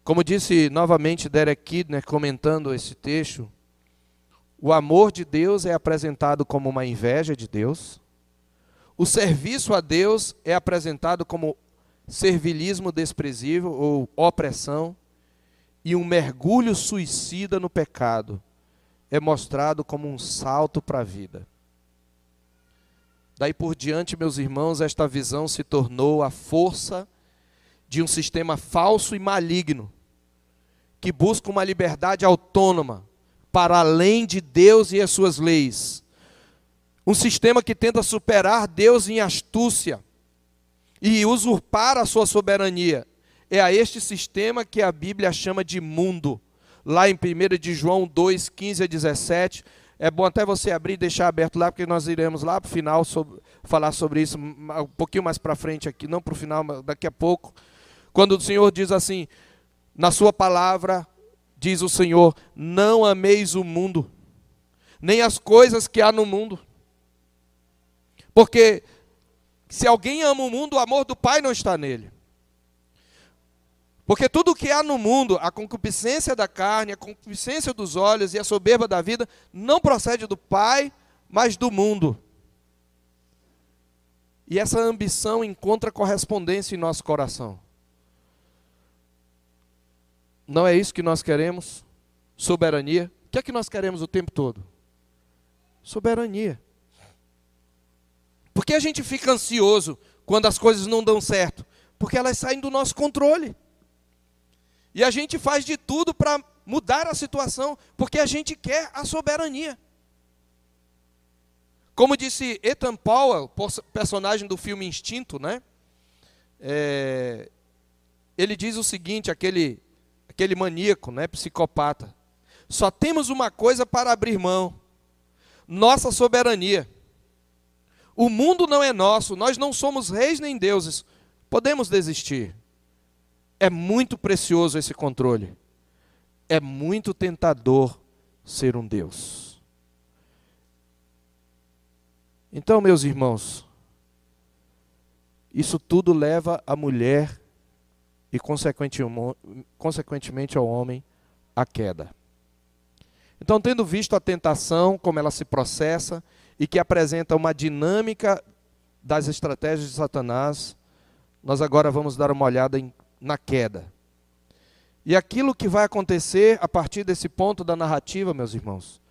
Como disse novamente Derek Kidner comentando esse texto, o amor de Deus é apresentado como uma inveja de Deus, o serviço a Deus é apresentado como servilismo desprezível ou opressão e um mergulho suicida no pecado é mostrado como um salto para a vida. Daí por diante, meus irmãos, esta visão se tornou a força de um sistema falso e maligno que busca uma liberdade autônoma para além de Deus e as suas leis. Um sistema que tenta superar Deus em astúcia e usurpar a sua soberania. É a este sistema que a Bíblia chama de mundo. Lá em 1 de João 2, 15 a 17. É bom até você abrir e deixar aberto lá, porque nós iremos lá para o final sobre, falar sobre isso um pouquinho mais para frente aqui, não para o final, mas daqui a pouco. Quando o Senhor diz assim, na sua palavra, diz o Senhor: não ameis o mundo, nem as coisas que há no mundo. Porque se alguém ama o mundo, o amor do Pai não está nele. Porque tudo o que há no mundo, a concupiscência da carne, a concupiscência dos olhos e a soberba da vida, não procede do Pai, mas do mundo. E essa ambição encontra correspondência em nosso coração. Não é isso que nós queremos? Soberania. O que é que nós queremos o tempo todo? Soberania. Por que a gente fica ansioso quando as coisas não dão certo? Porque elas saem do nosso controle. E a gente faz de tudo para mudar a situação, porque a gente quer a soberania. Como disse Ethan Powell, personagem do filme Instinto, né? É, ele diz o seguinte, aquele, aquele maníaco, né, psicopata. Só temos uma coisa para abrir mão: nossa soberania. O mundo não é nosso, nós não somos reis nem deuses. Podemos desistir. É muito precioso esse controle. É muito tentador ser um Deus. Então, meus irmãos, isso tudo leva a mulher e, consequentemente, ao homem à queda. Então, tendo visto a tentação, como ela se processa e que apresenta uma dinâmica das estratégias de Satanás, nós agora vamos dar uma olhada em, na queda. E aquilo que vai acontecer a partir desse ponto da narrativa, meus irmãos,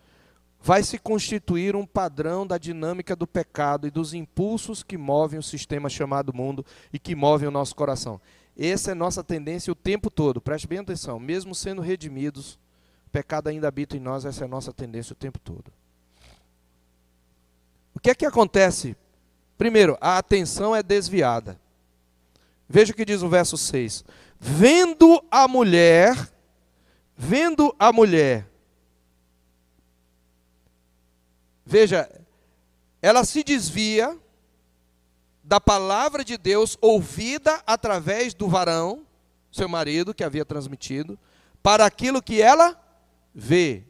vai se constituir um padrão da dinâmica do pecado e dos impulsos que movem o sistema chamado mundo e que movem o nosso coração. Essa é nossa tendência o tempo todo, preste bem atenção, mesmo sendo redimidos, o pecado ainda habita em nós, essa é a nossa tendência o tempo todo. O que é que acontece? Primeiro, a atenção é desviada. Veja o que diz o verso 6. Vendo a mulher, vendo a mulher, veja, ela se desvia da palavra de Deus ouvida através do varão, seu marido, que havia transmitido, para aquilo que ela vê.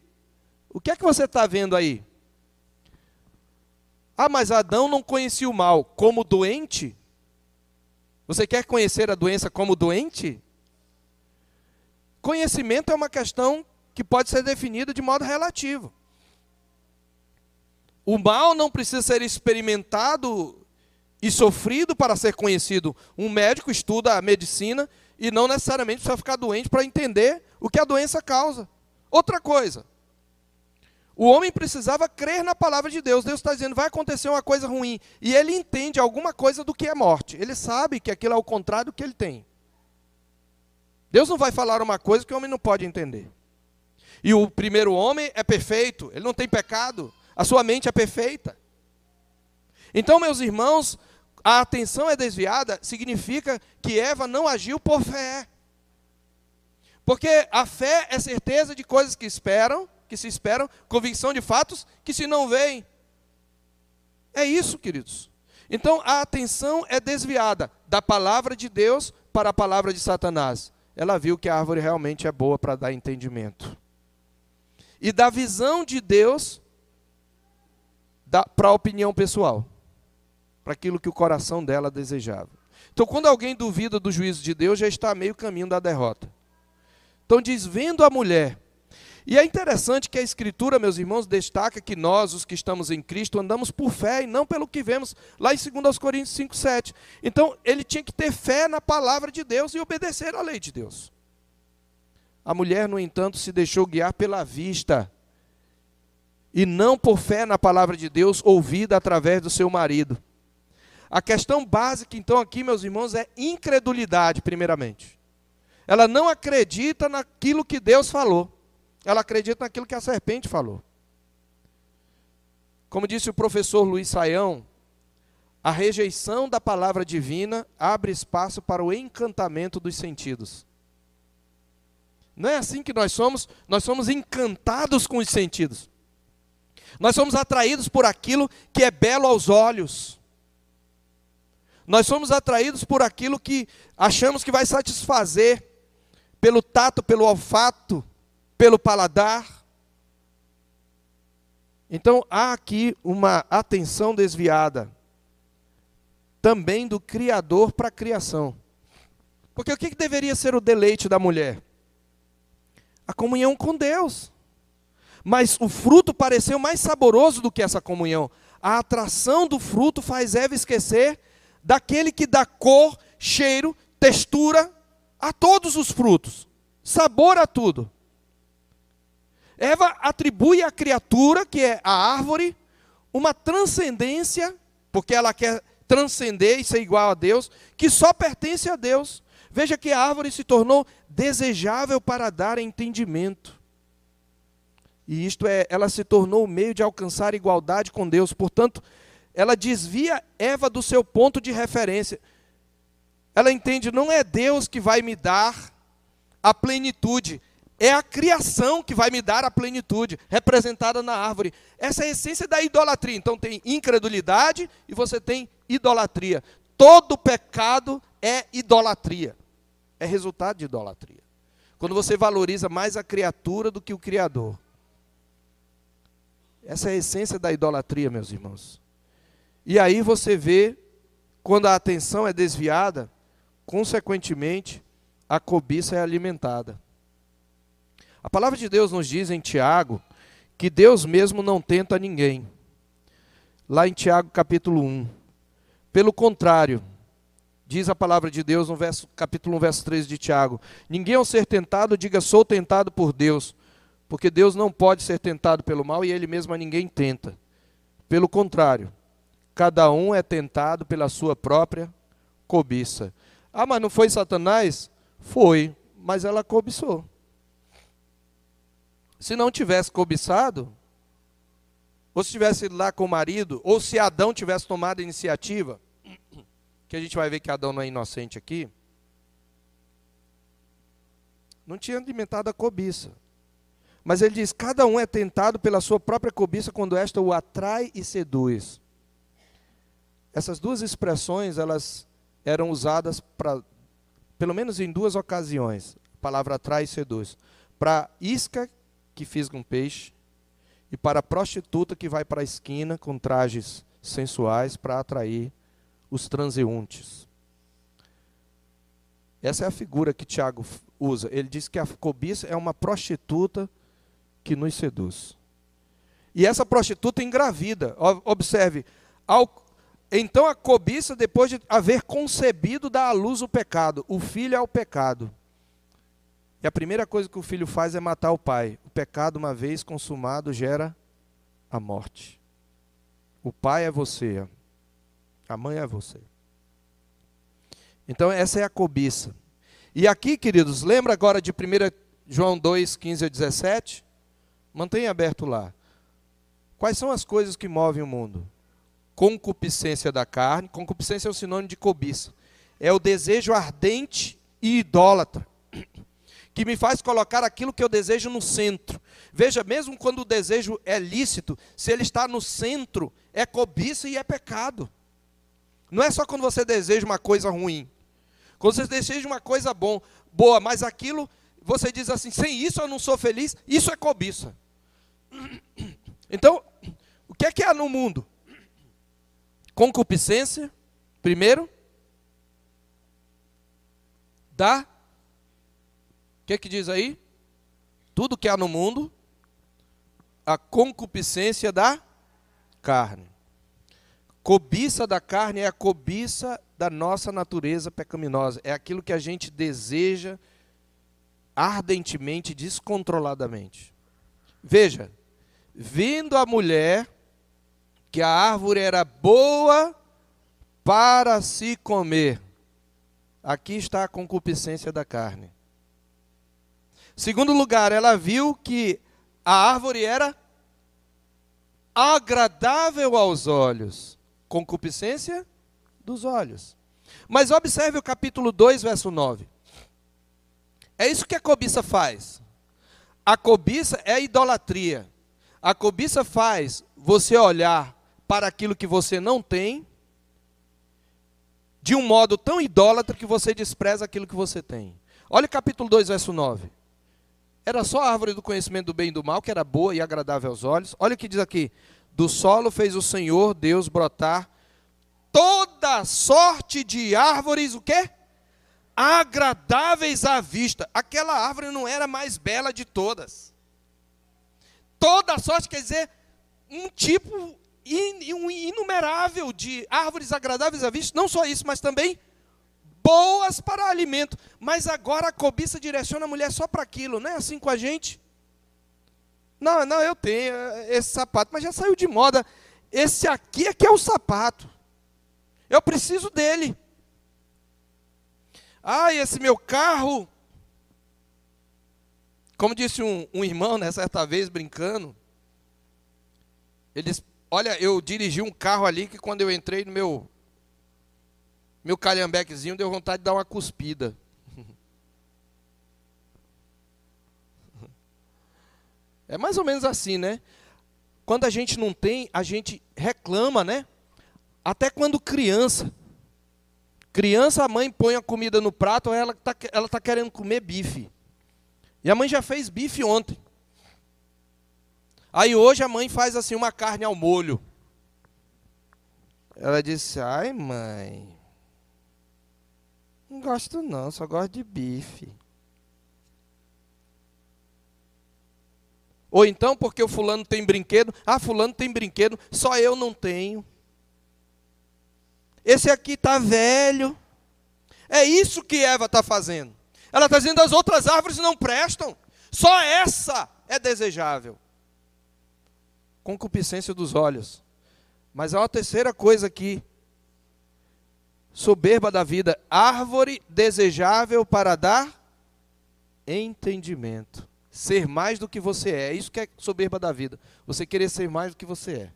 O que é que você está vendo aí? Ah, mas Adão não conhecia o mal como doente? Você quer conhecer a doença como doente? Conhecimento é uma questão que pode ser definida de modo relativo. O mal não precisa ser experimentado e sofrido para ser conhecido. Um médico estuda a medicina e não necessariamente precisa ficar doente para entender o que a doença causa. Outra coisa, o homem precisava crer na palavra de Deus. Deus está dizendo, vai acontecer uma coisa ruim. E ele entende alguma coisa do que é morte. Ele sabe que aquilo é o contrário do que ele tem. Deus não vai falar uma coisa que o homem não pode entender. E o primeiro homem é perfeito, ele não tem pecado, a sua mente é perfeita. Então, meus irmãos, a atenção é desviada, significa que Eva não agiu por fé. Porque a fé é certeza de coisas que esperam, que se esperam, convicção de fatos que se não veem. É isso, queridos. Então a atenção é desviada da palavra de Deus para a palavra de Satanás. Ela viu que a árvore realmente é boa para dar entendimento. E da visão de Deus para a opinião pessoal, para aquilo que o coração dela desejava. Então, quando alguém duvida do juízo de Deus, já está meio caminho da derrota. Então, diz: vendo a mulher e é interessante que a Escritura, meus irmãos, destaca que nós, os que estamos em Cristo, andamos por fé e não pelo que vemos, lá em 2 Coríntios 5, 7. Então, ele tinha que ter fé na palavra de Deus e obedecer à lei de Deus. A mulher, no entanto, se deixou guiar pela vista e não por fé na palavra de Deus, ouvida através do seu marido. A questão básica, então, aqui, meus irmãos, é incredulidade, primeiramente. Ela não acredita naquilo que Deus falou. Ela acredita naquilo que a serpente falou. Como disse o professor Luiz Saião, a rejeição da palavra divina abre espaço para o encantamento dos sentidos. Não é assim que nós somos, nós somos encantados com os sentidos. Nós somos atraídos por aquilo que é belo aos olhos. Nós somos atraídos por aquilo que achamos que vai satisfazer pelo tato, pelo olfato, pelo paladar. Então há aqui uma atenção desviada também do Criador para a criação. Porque o que deveria ser o deleite da mulher? A comunhão com Deus. Mas o fruto pareceu mais saboroso do que essa comunhão. A atração do fruto faz Eva esquecer daquele que dá cor, cheiro, textura a todos os frutos, sabor a tudo. Eva atribui à criatura, que é a árvore, uma transcendência porque ela quer transcender e ser igual a Deus, que só pertence a Deus. Veja que a árvore se tornou desejável para dar entendimento. E isto é, ela se tornou o meio de alcançar igualdade com Deus. Portanto, ela desvia Eva do seu ponto de referência. Ela entende, não é Deus que vai me dar a plenitude, é a criação que vai me dar a plenitude, representada na árvore. Essa é a essência da idolatria. Então tem incredulidade e você tem idolatria. Todo pecado é idolatria. É resultado de idolatria. Quando você valoriza mais a criatura do que o Criador. Essa é a essência da idolatria, meus irmãos. E aí você vê, quando a atenção é desviada, consequentemente, a cobiça é alimentada. A palavra de Deus nos diz em Tiago que Deus mesmo não tenta ninguém. Lá em Tiago capítulo 1. Pelo contrário, diz a palavra de Deus no verso, capítulo 1, verso 13 de Tiago: Ninguém ao ser tentado diga sou tentado por Deus, porque Deus não pode ser tentado pelo mal e ele mesmo a ninguém tenta. Pelo contrário, Cada um é tentado pela sua própria cobiça. Ah, mas não foi Satanás? Foi, mas ela cobiçou. Se não tivesse cobiçado, ou se tivesse ido lá com o marido, ou se Adão tivesse tomado a iniciativa, que a gente vai ver que Adão não é inocente aqui, não tinha alimentado a cobiça. Mas ele diz: cada um é tentado pela sua própria cobiça quando esta o atrai e seduz. Essas duas expressões, elas eram usadas para, pelo menos em duas ocasiões, a palavra atrai e seduz, para isca que fisga um peixe e para a prostituta que vai para a esquina com trajes sensuais para atrair os transeuntes. Essa é a figura que Tiago usa. Ele diz que a cobiça é uma prostituta que nos seduz. E essa prostituta engravida. Observe, ao então a cobiça, depois de haver concebido, dá à luz o pecado. O filho é o pecado. E a primeira coisa que o filho faz é matar o pai. O pecado, uma vez consumado, gera a morte. O pai é você, a mãe é você. Então, essa é a cobiça. E aqui, queridos, lembra agora de 1 João 2, 15 a 17? Mantenha aberto lá. Quais são as coisas que movem o mundo? concupiscência da carne. Concupiscência é o sinônimo de cobiça. É o desejo ardente e idólatra, que me faz colocar aquilo que eu desejo no centro. Veja, mesmo quando o desejo é lícito, se ele está no centro, é cobiça e é pecado. Não é só quando você deseja uma coisa ruim. Quando você deseja uma coisa bom, boa, mas aquilo você diz assim, sem isso eu não sou feliz, isso é cobiça. Então, o que é que há no mundo? Concupiscência, primeiro, da. O que, que diz aí? Tudo que há no mundo, a concupiscência da carne. Cobiça da carne é a cobiça da nossa natureza pecaminosa. É aquilo que a gente deseja ardentemente, descontroladamente. Veja, vendo a mulher que a árvore era boa para se comer. Aqui está a concupiscência da carne. Segundo lugar, ela viu que a árvore era agradável aos olhos. Concupiscência dos olhos. Mas observe o capítulo 2, verso 9. É isso que a cobiça faz. A cobiça é a idolatria. A cobiça faz você olhar para aquilo que você não tem, de um modo tão idólatra que você despreza aquilo que você tem. Olha o capítulo 2, verso 9. Era só a árvore do conhecimento do bem e do mal, que era boa e agradável aos olhos. Olha o que diz aqui: Do solo fez o Senhor Deus brotar toda sorte de árvores, o quê? Agradáveis à vista. Aquela árvore não era a mais bela de todas. Toda sorte quer dizer um tipo um inumerável de árvores agradáveis à vista, não só isso, mas também boas para alimento. Mas agora a cobiça direciona a mulher só para aquilo, não é assim com a gente? Não, não, eu tenho esse sapato, mas já saiu de moda. Esse aqui é que é o sapato. Eu preciso dele. Ah, esse meu carro. Como disse um, um irmão, né, certa vez, brincando. Ele disse, olha, eu dirigi um carro ali que quando eu entrei no meu meu calhambequezinho deu vontade de dar uma cuspida. É mais ou menos assim, né? Quando a gente não tem, a gente reclama, né? Até quando criança. Criança, a mãe põe a comida no prato, ela está ela tá querendo comer bife. E a mãe já fez bife ontem. Aí hoje a mãe faz assim uma carne ao molho. Ela disse: Ai, mãe, não gosto não, só gosto de bife. Ou então porque o fulano tem brinquedo, ah, fulano tem brinquedo, só eu não tenho. Esse aqui está velho. É isso que Eva está fazendo. Ela está dizendo as outras árvores não prestam. Só essa é desejável. Concupiscência dos olhos. Mas há uma terceira coisa aqui soberba da vida, árvore desejável para dar entendimento. Ser mais do que você é. é. Isso que é soberba da vida. Você querer ser mais do que você é.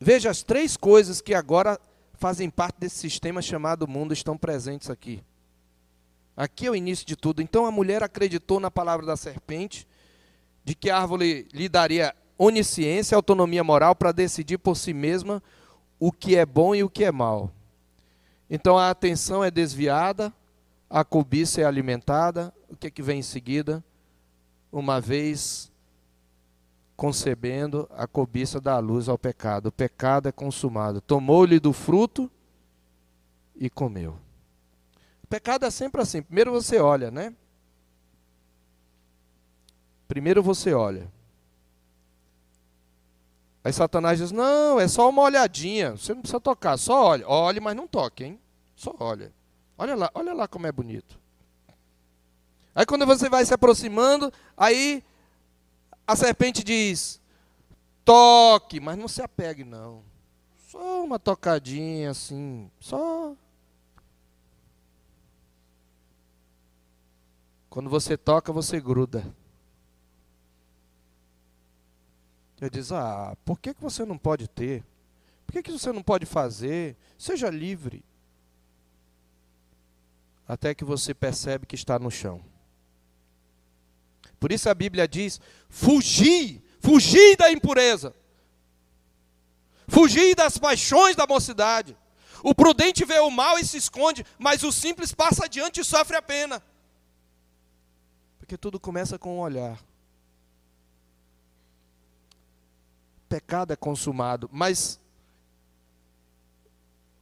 Veja, as três coisas que agora fazem parte desse sistema chamado mundo estão presentes aqui. Aqui é o início de tudo. Então a mulher acreditou na palavra da serpente, de que a árvore lhe daria onisciência, autonomia moral para decidir por si mesma o que é bom e o que é mal. Então a atenção é desviada, a cobiça é alimentada. O que, é que vem em seguida? Uma vez concebendo, a cobiça dá luz ao pecado. O pecado é consumado. Tomou-lhe do fruto e comeu. O pecado é sempre assim. Primeiro você olha, né? Primeiro você olha. Aí Satanás diz: Não, é só uma olhadinha, você não precisa tocar, só olha. Olhe, mas não toque, hein? Só olha. Olha lá, olha lá como é bonito. Aí quando você vai se aproximando, aí a serpente diz: Toque, mas não se apegue, não. Só uma tocadinha assim, só. Quando você toca, você gruda. Ele diz: Ah, por que, que você não pode ter? Por que, que você não pode fazer? Seja livre. Até que você percebe que está no chão. Por isso a Bíblia diz: fugi, fugi da impureza, fugi das paixões da mocidade. O prudente vê o mal e se esconde, mas o simples passa adiante e sofre a pena. Porque tudo começa com um olhar. Pecado é consumado, mas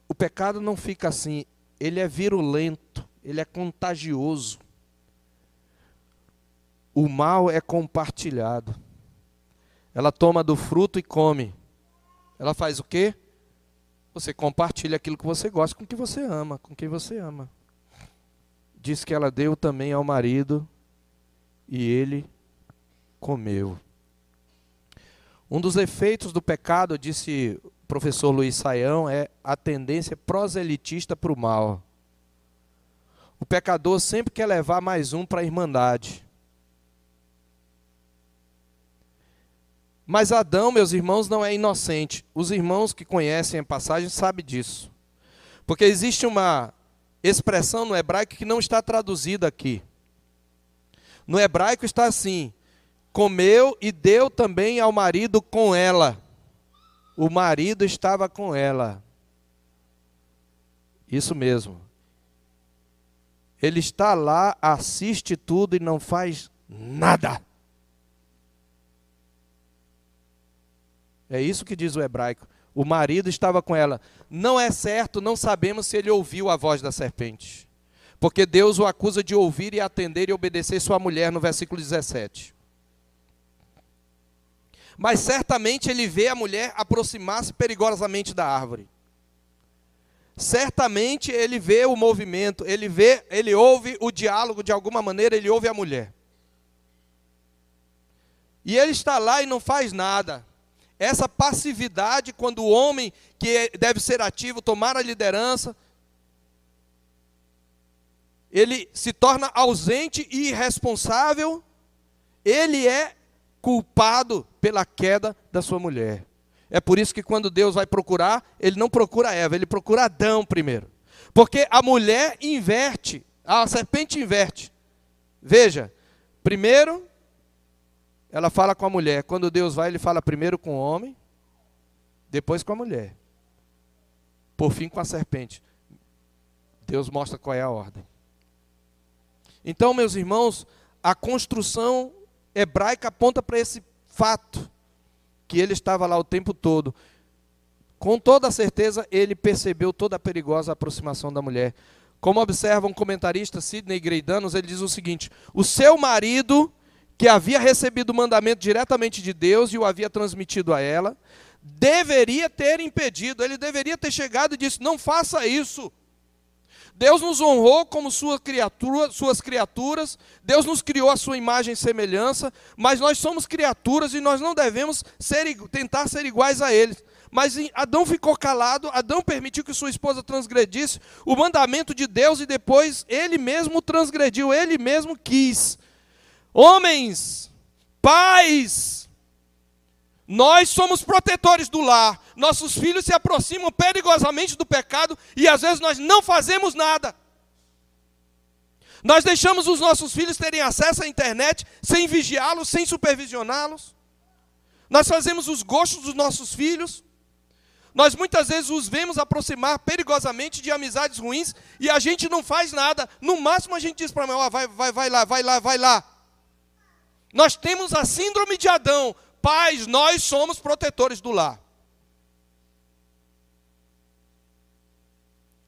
o pecado não fica assim, ele é virulento, ele é contagioso. O mal é compartilhado. Ela toma do fruto e come. Ela faz o quê? Você compartilha aquilo que você gosta com que você ama, com quem você ama. Diz que ela deu também ao marido e ele comeu. Um dos efeitos do pecado, disse o professor Luiz Saião, é a tendência proselitista para o mal. O pecador sempre quer levar mais um para a irmandade. Mas Adão, meus irmãos, não é inocente. Os irmãos que conhecem a passagem sabem disso. Porque existe uma expressão no hebraico que não está traduzida aqui. No hebraico está assim: comeu e deu também ao marido com ela. O marido estava com ela. Isso mesmo. Ele está lá, assiste tudo e não faz nada. É isso que diz o hebraico. O marido estava com ela. Não é certo, não sabemos se ele ouviu a voz da serpente. Porque Deus o acusa de ouvir e atender e obedecer sua mulher no versículo 17 mas certamente ele vê a mulher aproximar-se perigosamente da árvore. Certamente ele vê o movimento, ele vê, ele ouve o diálogo de alguma maneira, ele ouve a mulher. E ele está lá e não faz nada. essa passividade quando o homem que é, deve ser ativo, tomar a liderança, ele se torna ausente e irresponsável, ele é culpado pela queda da sua mulher. É por isso que quando Deus vai procurar, ele não procura Eva, ele procura Adão primeiro. Porque a mulher inverte, a serpente inverte. Veja, primeiro ela fala com a mulher. Quando Deus vai, ele fala primeiro com o homem, depois com a mulher. Por fim com a serpente. Deus mostra qual é a ordem. Então, meus irmãos, a construção hebraica aponta para esse fato que ele estava lá o tempo todo. Com toda certeza, ele percebeu toda a perigosa aproximação da mulher. Como observa um comentarista, Sidney Greidanos, ele diz o seguinte: o seu marido, que havia recebido o mandamento diretamente de Deus e o havia transmitido a ela, deveria ter impedido, ele deveria ter chegado e disse: não faça isso. Deus nos honrou como sua criatura, suas criaturas, Deus nos criou a sua imagem e semelhança, mas nós somos criaturas e nós não devemos ser, tentar ser iguais a eles. Mas Adão ficou calado, Adão permitiu que sua esposa transgredisse o mandamento de Deus e depois ele mesmo transgrediu, ele mesmo quis. Homens, pais, nós somos protetores do lar. Nossos filhos se aproximam perigosamente do pecado e às vezes nós não fazemos nada. Nós deixamos os nossos filhos terem acesso à internet sem vigiá-los, sem supervisioná-los. Nós fazemos os gostos dos nossos filhos. Nós muitas vezes os vemos aproximar perigosamente de amizades ruins e a gente não faz nada. No máximo a gente diz para a vai, vai, vai lá, vai lá, vai lá. Nós temos a síndrome de Adão. Pais, nós somos protetores do lar.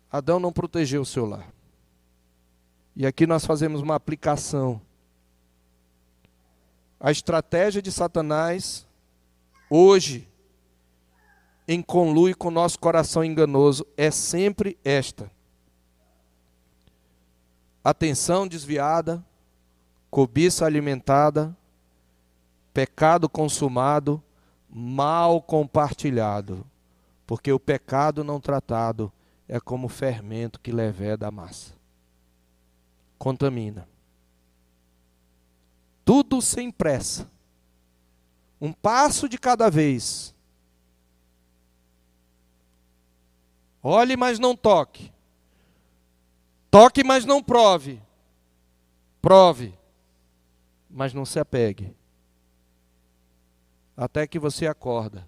Adão não protegeu o seu lar. E aqui nós fazemos uma aplicação. A estratégia de Satanás, hoje, em conluio com o nosso coração enganoso, é sempre esta: atenção desviada, cobiça alimentada, pecado consumado, mal compartilhado, porque o pecado não tratado é como fermento que leveda a massa. Contamina. Tudo sem pressa. Um passo de cada vez. Olhe, mas não toque. Toque, mas não prove. Prove, mas não se apegue até que você acorda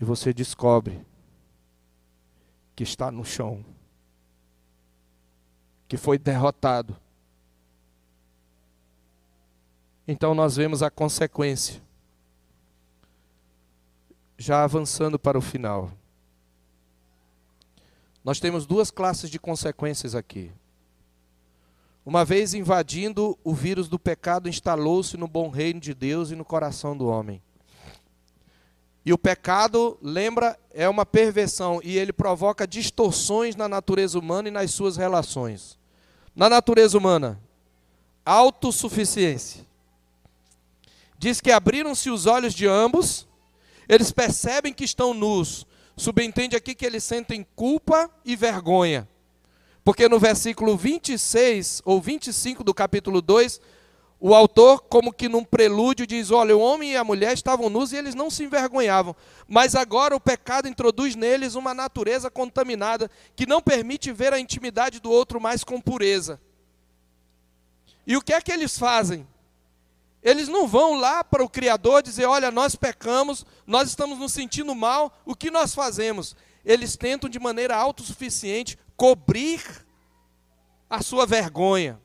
e você descobre que está no chão, que foi derrotado. Então nós vemos a consequência. Já avançando para o final. Nós temos duas classes de consequências aqui. Uma vez invadindo, o vírus do pecado instalou-se no bom reino de Deus e no coração do homem. E o pecado, lembra, é uma perversão e ele provoca distorções na natureza humana e nas suas relações. Na natureza humana, autossuficiência. Diz que abriram-se os olhos de ambos, eles percebem que estão nus. Subentende aqui que eles sentem culpa e vergonha. Porque no versículo 26 ou 25 do capítulo 2, o autor, como que num prelúdio, diz: Olha, o homem e a mulher estavam nus e eles não se envergonhavam. Mas agora o pecado introduz neles uma natureza contaminada que não permite ver a intimidade do outro mais com pureza. E o que é que eles fazem? Eles não vão lá para o Criador dizer: Olha, nós pecamos, nós estamos nos sentindo mal, o que nós fazemos? Eles tentam de maneira autossuficiente cobrir a sua vergonha.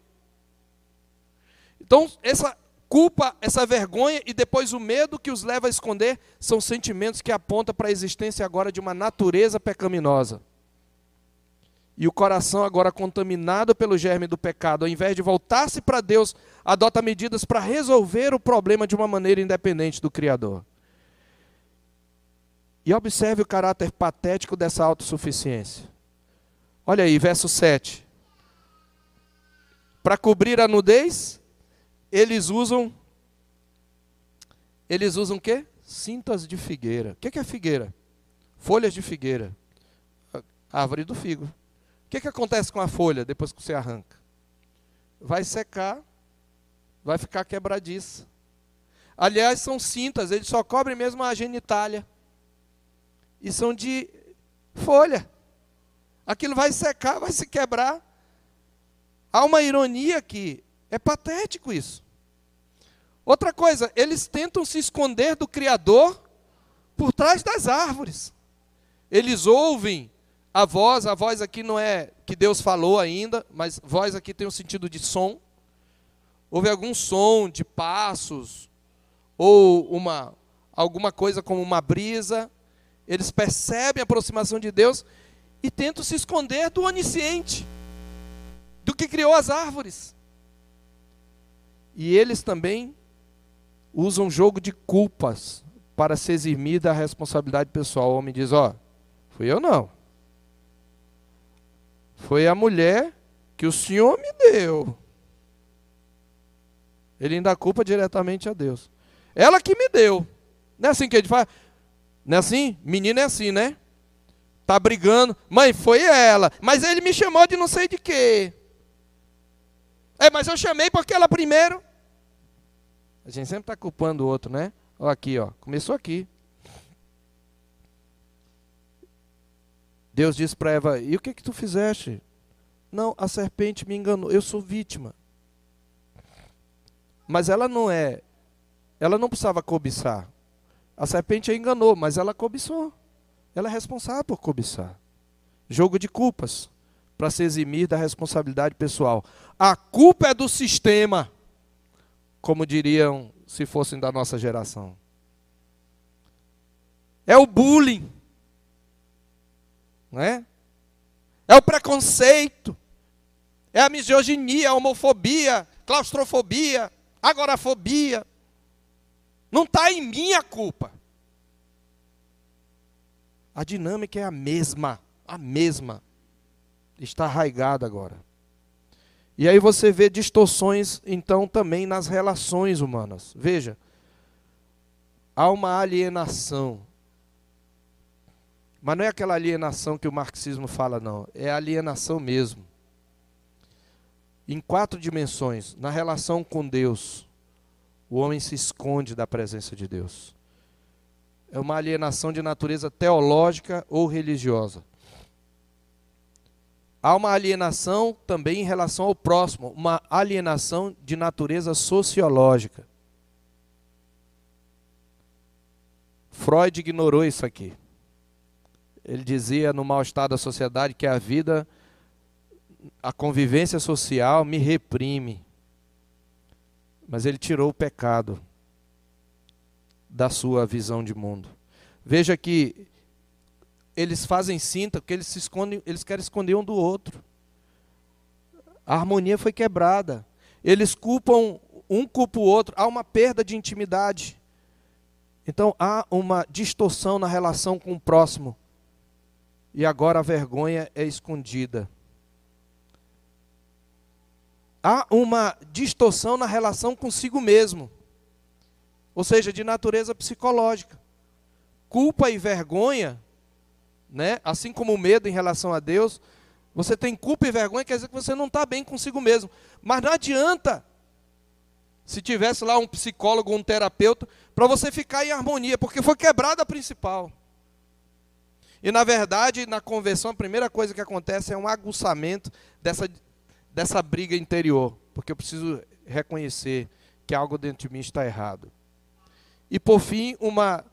Então, essa culpa, essa vergonha e depois o medo que os leva a esconder são sentimentos que apontam para a existência agora de uma natureza pecaminosa. E o coração, agora contaminado pelo germe do pecado, ao invés de voltar-se para Deus, adota medidas para resolver o problema de uma maneira independente do Criador. E observe o caráter patético dessa autossuficiência. Olha aí, verso 7. Para cobrir a nudez, eles usam eles usam o quê? cintas de figueira. O que é figueira? Folhas de figueira. Árvore do figo. O que, que acontece com a folha depois que você arranca? Vai secar, vai ficar quebradiça. Aliás, são cintas, eles só cobrem mesmo a genitália. E são de folha. Aquilo vai secar, vai se quebrar. Há uma ironia aqui. É patético isso. Outra coisa, eles tentam se esconder do Criador por trás das árvores. Eles ouvem a voz, a voz aqui não é que Deus falou ainda, mas voz aqui tem um sentido de som. Houve algum som de passos ou uma alguma coisa como uma brisa. Eles percebem a aproximação de Deus e tentam se esconder do onisciente, do que criou as árvores. E eles também usam jogo de culpas para se eximir da responsabilidade pessoal. O homem diz: Ó, oh, fui eu não. Foi a mulher que o Senhor me deu. Ele ainda culpa diretamente a Deus. Ela que me deu. Não é assim que ele faz? Não é assim? Menino é assim, né? Tá brigando. Mãe, foi ela. Mas ele me chamou de não sei de quê. É, mas eu chamei porque ela primeiro. A gente sempre está culpando o outro, né? Ó, aqui, ó. Começou aqui. Deus disse para Eva: E o que que tu fizeste? Não, a serpente me enganou, eu sou vítima. Mas ela não é, ela não precisava cobiçar. A serpente a enganou, mas ela cobiçou. Ela é responsável por cobiçar. Jogo de culpas para se eximir da responsabilidade pessoal. A culpa é do sistema, como diriam se fossem da nossa geração. É o bullying não é? É o preconceito, é a misoginia, a homofobia, claustrofobia, agorafobia. Não está em mim a culpa. A dinâmica é a mesma, a mesma. Está arraigada agora. E aí você vê distorções, então, também nas relações humanas. Veja, há uma alienação mas não é aquela alienação que o marxismo fala, não. É alienação mesmo. Em quatro dimensões. Na relação com Deus, o homem se esconde da presença de Deus. É uma alienação de natureza teológica ou religiosa. Há uma alienação também em relação ao próximo, uma alienação de natureza sociológica. Freud ignorou isso aqui ele dizia no mal-estar da sociedade que a vida, a convivência social me reprime. Mas ele tirou o pecado da sua visão de mundo. Veja que eles fazem cinta porque eles se escondem, eles querem esconder um do outro. A harmonia foi quebrada. Eles culpam um culpa o outro, há uma perda de intimidade. Então há uma distorção na relação com o próximo e agora a vergonha é escondida. Há uma distorção na relação consigo mesmo, ou seja, de natureza psicológica. Culpa e vergonha, né? assim como o medo em relação a Deus, você tem culpa e vergonha, quer dizer que você não está bem consigo mesmo. Mas não adianta, se tivesse lá um psicólogo, um terapeuta, para você ficar em harmonia, porque foi quebrada a principal. E na verdade, na conversão, a primeira coisa que acontece é um aguçamento dessa, dessa briga interior, porque eu preciso reconhecer que algo dentro de mim está errado. E por fim, uma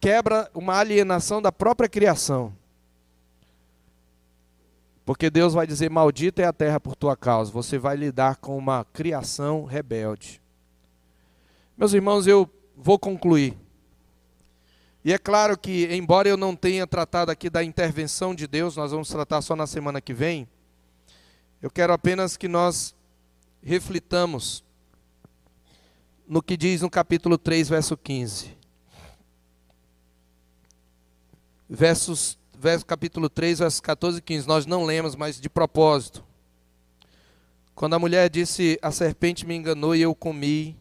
quebra, uma alienação da própria criação. Porque Deus vai dizer: Maldita é a terra por tua causa. Você vai lidar com uma criação rebelde. Meus irmãos, eu vou concluir. E é claro que, embora eu não tenha tratado aqui da intervenção de Deus, nós vamos tratar só na semana que vem, eu quero apenas que nós reflitamos no que diz no capítulo 3, verso 15. Versos, verso, capítulo 3, versos 14 e 15. Nós não lemos, mas de propósito. Quando a mulher disse: A serpente me enganou e eu comi,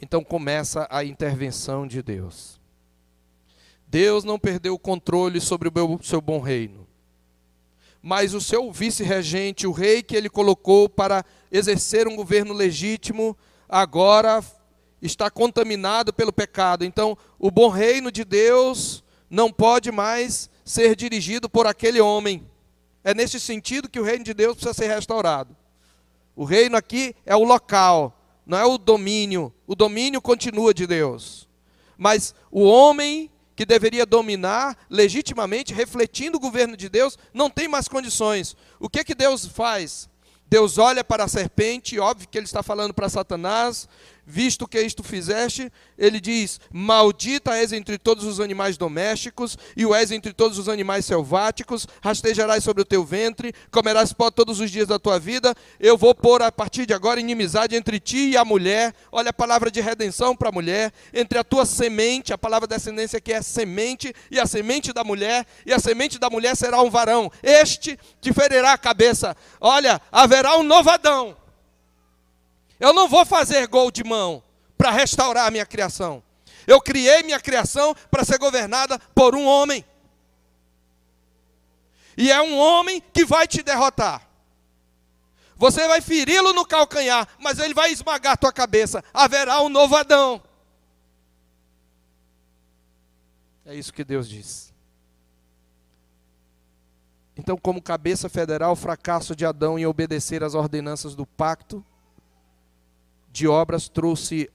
Então começa a intervenção de Deus. Deus não perdeu o controle sobre o seu bom reino. Mas o seu vice-regente, o rei que ele colocou para exercer um governo legítimo, agora está contaminado pelo pecado. Então, o bom reino de Deus não pode mais ser dirigido por aquele homem. É nesse sentido que o reino de Deus precisa ser restaurado. O reino aqui é o local, não é o domínio. O domínio continua de Deus. Mas o homem que deveria dominar legitimamente, refletindo o governo de Deus, não tem mais condições. O que que Deus faz? Deus olha para a serpente, óbvio que ele está falando para Satanás, visto que isto fizeste, ele diz: Maldita és entre todos os animais domésticos, e o és entre todos os animais selváticos, rastejarás sobre o teu ventre, comerás pó todos os dias da tua vida. Eu vou pôr a partir de agora inimizade entre ti e a mulher. Olha a palavra de redenção para a mulher, entre a tua semente, a palavra descendência que é semente, e a semente da mulher, e a semente da mulher será um varão. Este te ferirá a cabeça. Olha, haverá um novo Adão eu não vou fazer gol de mão para restaurar a minha criação. Eu criei minha criação para ser governada por um homem. E é um homem que vai te derrotar. Você vai feri-lo no calcanhar, mas ele vai esmagar tua cabeça. Haverá um novo Adão. É isso que Deus diz. Então, como cabeça federal, o fracasso de Adão em obedecer às ordenanças do pacto de obras trouxe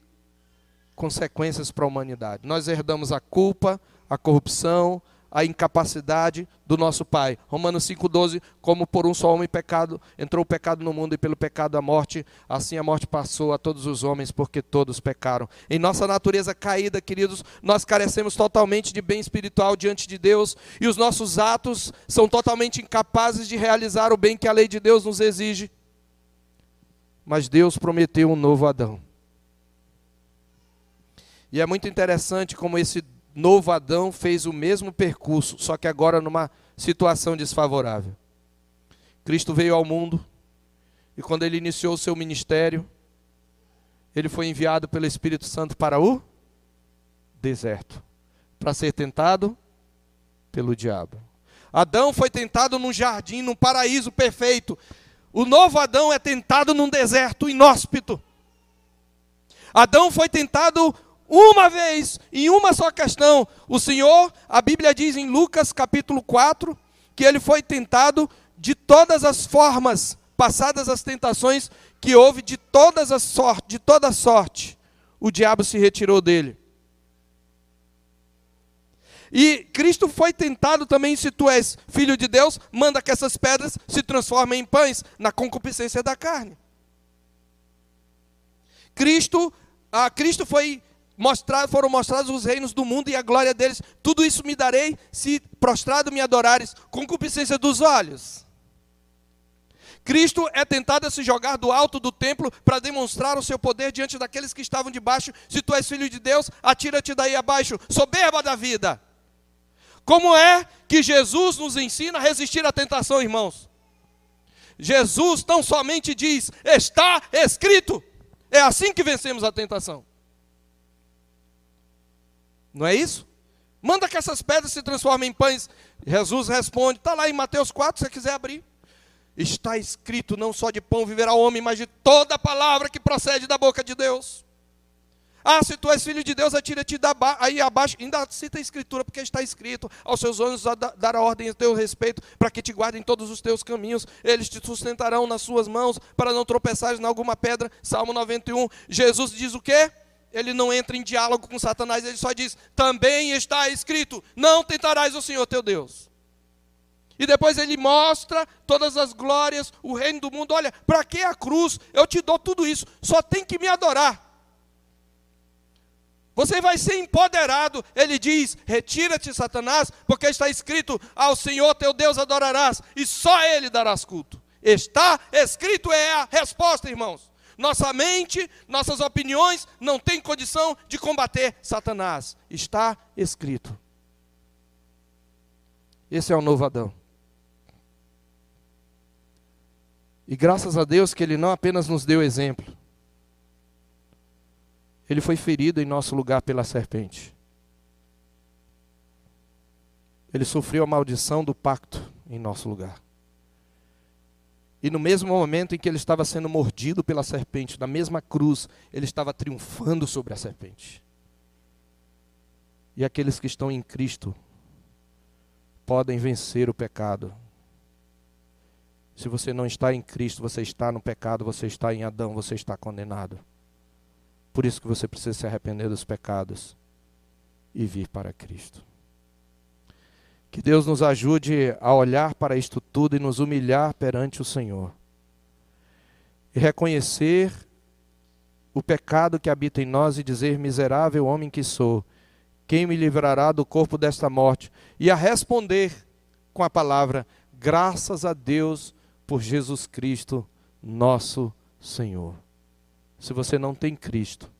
consequências para a humanidade. Nós herdamos a culpa, a corrupção, a incapacidade do nosso pai. Romanos 5:12, como por um só homem pecado entrou o pecado no mundo e pelo pecado a morte, assim a morte passou a todos os homens porque todos pecaram. Em nossa natureza caída, queridos, nós carecemos totalmente de bem espiritual diante de Deus e os nossos atos são totalmente incapazes de realizar o bem que a lei de Deus nos exige. Mas Deus prometeu um novo Adão. E é muito interessante como esse novo Adão fez o mesmo percurso, só que agora numa situação desfavorável. Cristo veio ao mundo e quando ele iniciou o seu ministério, ele foi enviado pelo Espírito Santo para o deserto, para ser tentado pelo diabo. Adão foi tentado num jardim, num paraíso perfeito, o novo Adão é tentado num deserto inóspito. Adão foi tentado uma vez, em uma só questão. O Senhor, a Bíblia diz em Lucas capítulo 4, que ele foi tentado de todas as formas, passadas as tentações que houve de todas as de toda sorte. O diabo se retirou dele. E Cristo foi tentado também, se tu és filho de Deus, manda que essas pedras se transformem em pães, na concupiscência da carne. Cristo, a Cristo foi mostrado, foram mostrados os reinos do mundo e a glória deles. Tudo isso me darei se prostrado me adorares, concupiscência dos olhos. Cristo é tentado a se jogar do alto do templo para demonstrar o seu poder diante daqueles que estavam debaixo. Se tu és filho de Deus, atira-te daí abaixo, soberba da vida. Como é que Jesus nos ensina a resistir à tentação, irmãos? Jesus tão somente diz: está escrito. É assim que vencemos a tentação. Não é isso? Manda que essas pedras se transformem em pães. Jesus responde, está lá em Mateus 4, se você quiser abrir. Está escrito: não só de pão viverá o homem, mas de toda palavra que procede da boca de Deus. Ah, se tu és filho de Deus, atira-te aí abaixo. Ainda cita a escritura, porque está escrito: aos seus olhos dará ordem a teu respeito, para que te guardem todos os teus caminhos. Eles te sustentarão nas suas mãos, para não tropeçares em alguma pedra. Salmo 91. Jesus diz o quê? Ele não entra em diálogo com Satanás, ele só diz: também está escrito: não tentarás o Senhor teu Deus. E depois ele mostra todas as glórias, o reino do mundo. Olha, para que a cruz? Eu te dou tudo isso, só tem que me adorar. Você vai ser empoderado. Ele diz: Retira-te, Satanás, porque está escrito: Ao Senhor teu Deus adorarás, e só Ele darás culto. Está escrito é a resposta, irmãos. Nossa mente, nossas opiniões não têm condição de combater Satanás. Está escrito. Esse é o novo Adão. E graças a Deus que Ele não apenas nos deu exemplo, Ele foi ferido em nosso lugar pela serpente. Ele sofreu a maldição do pacto em nosso lugar. E no mesmo momento em que ele estava sendo mordido pela serpente, na mesma cruz, ele estava triunfando sobre a serpente. E aqueles que estão em Cristo podem vencer o pecado. Se você não está em Cristo, você está no pecado, você está em Adão, você está condenado. Por isso que você precisa se arrepender dos pecados e vir para Cristo. Que Deus nos ajude a olhar para isto tudo e nos humilhar perante o Senhor. E reconhecer o pecado que habita em nós e dizer: Miserável homem que sou, quem me livrará do corpo desta morte? E a responder com a palavra: Graças a Deus por Jesus Cristo, nosso Senhor. Se você não tem Cristo,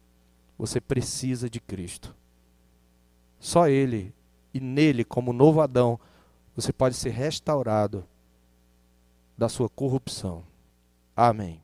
você precisa de Cristo. Só Ele e nele, como novo Adão, você pode ser restaurado da sua corrupção. Amém.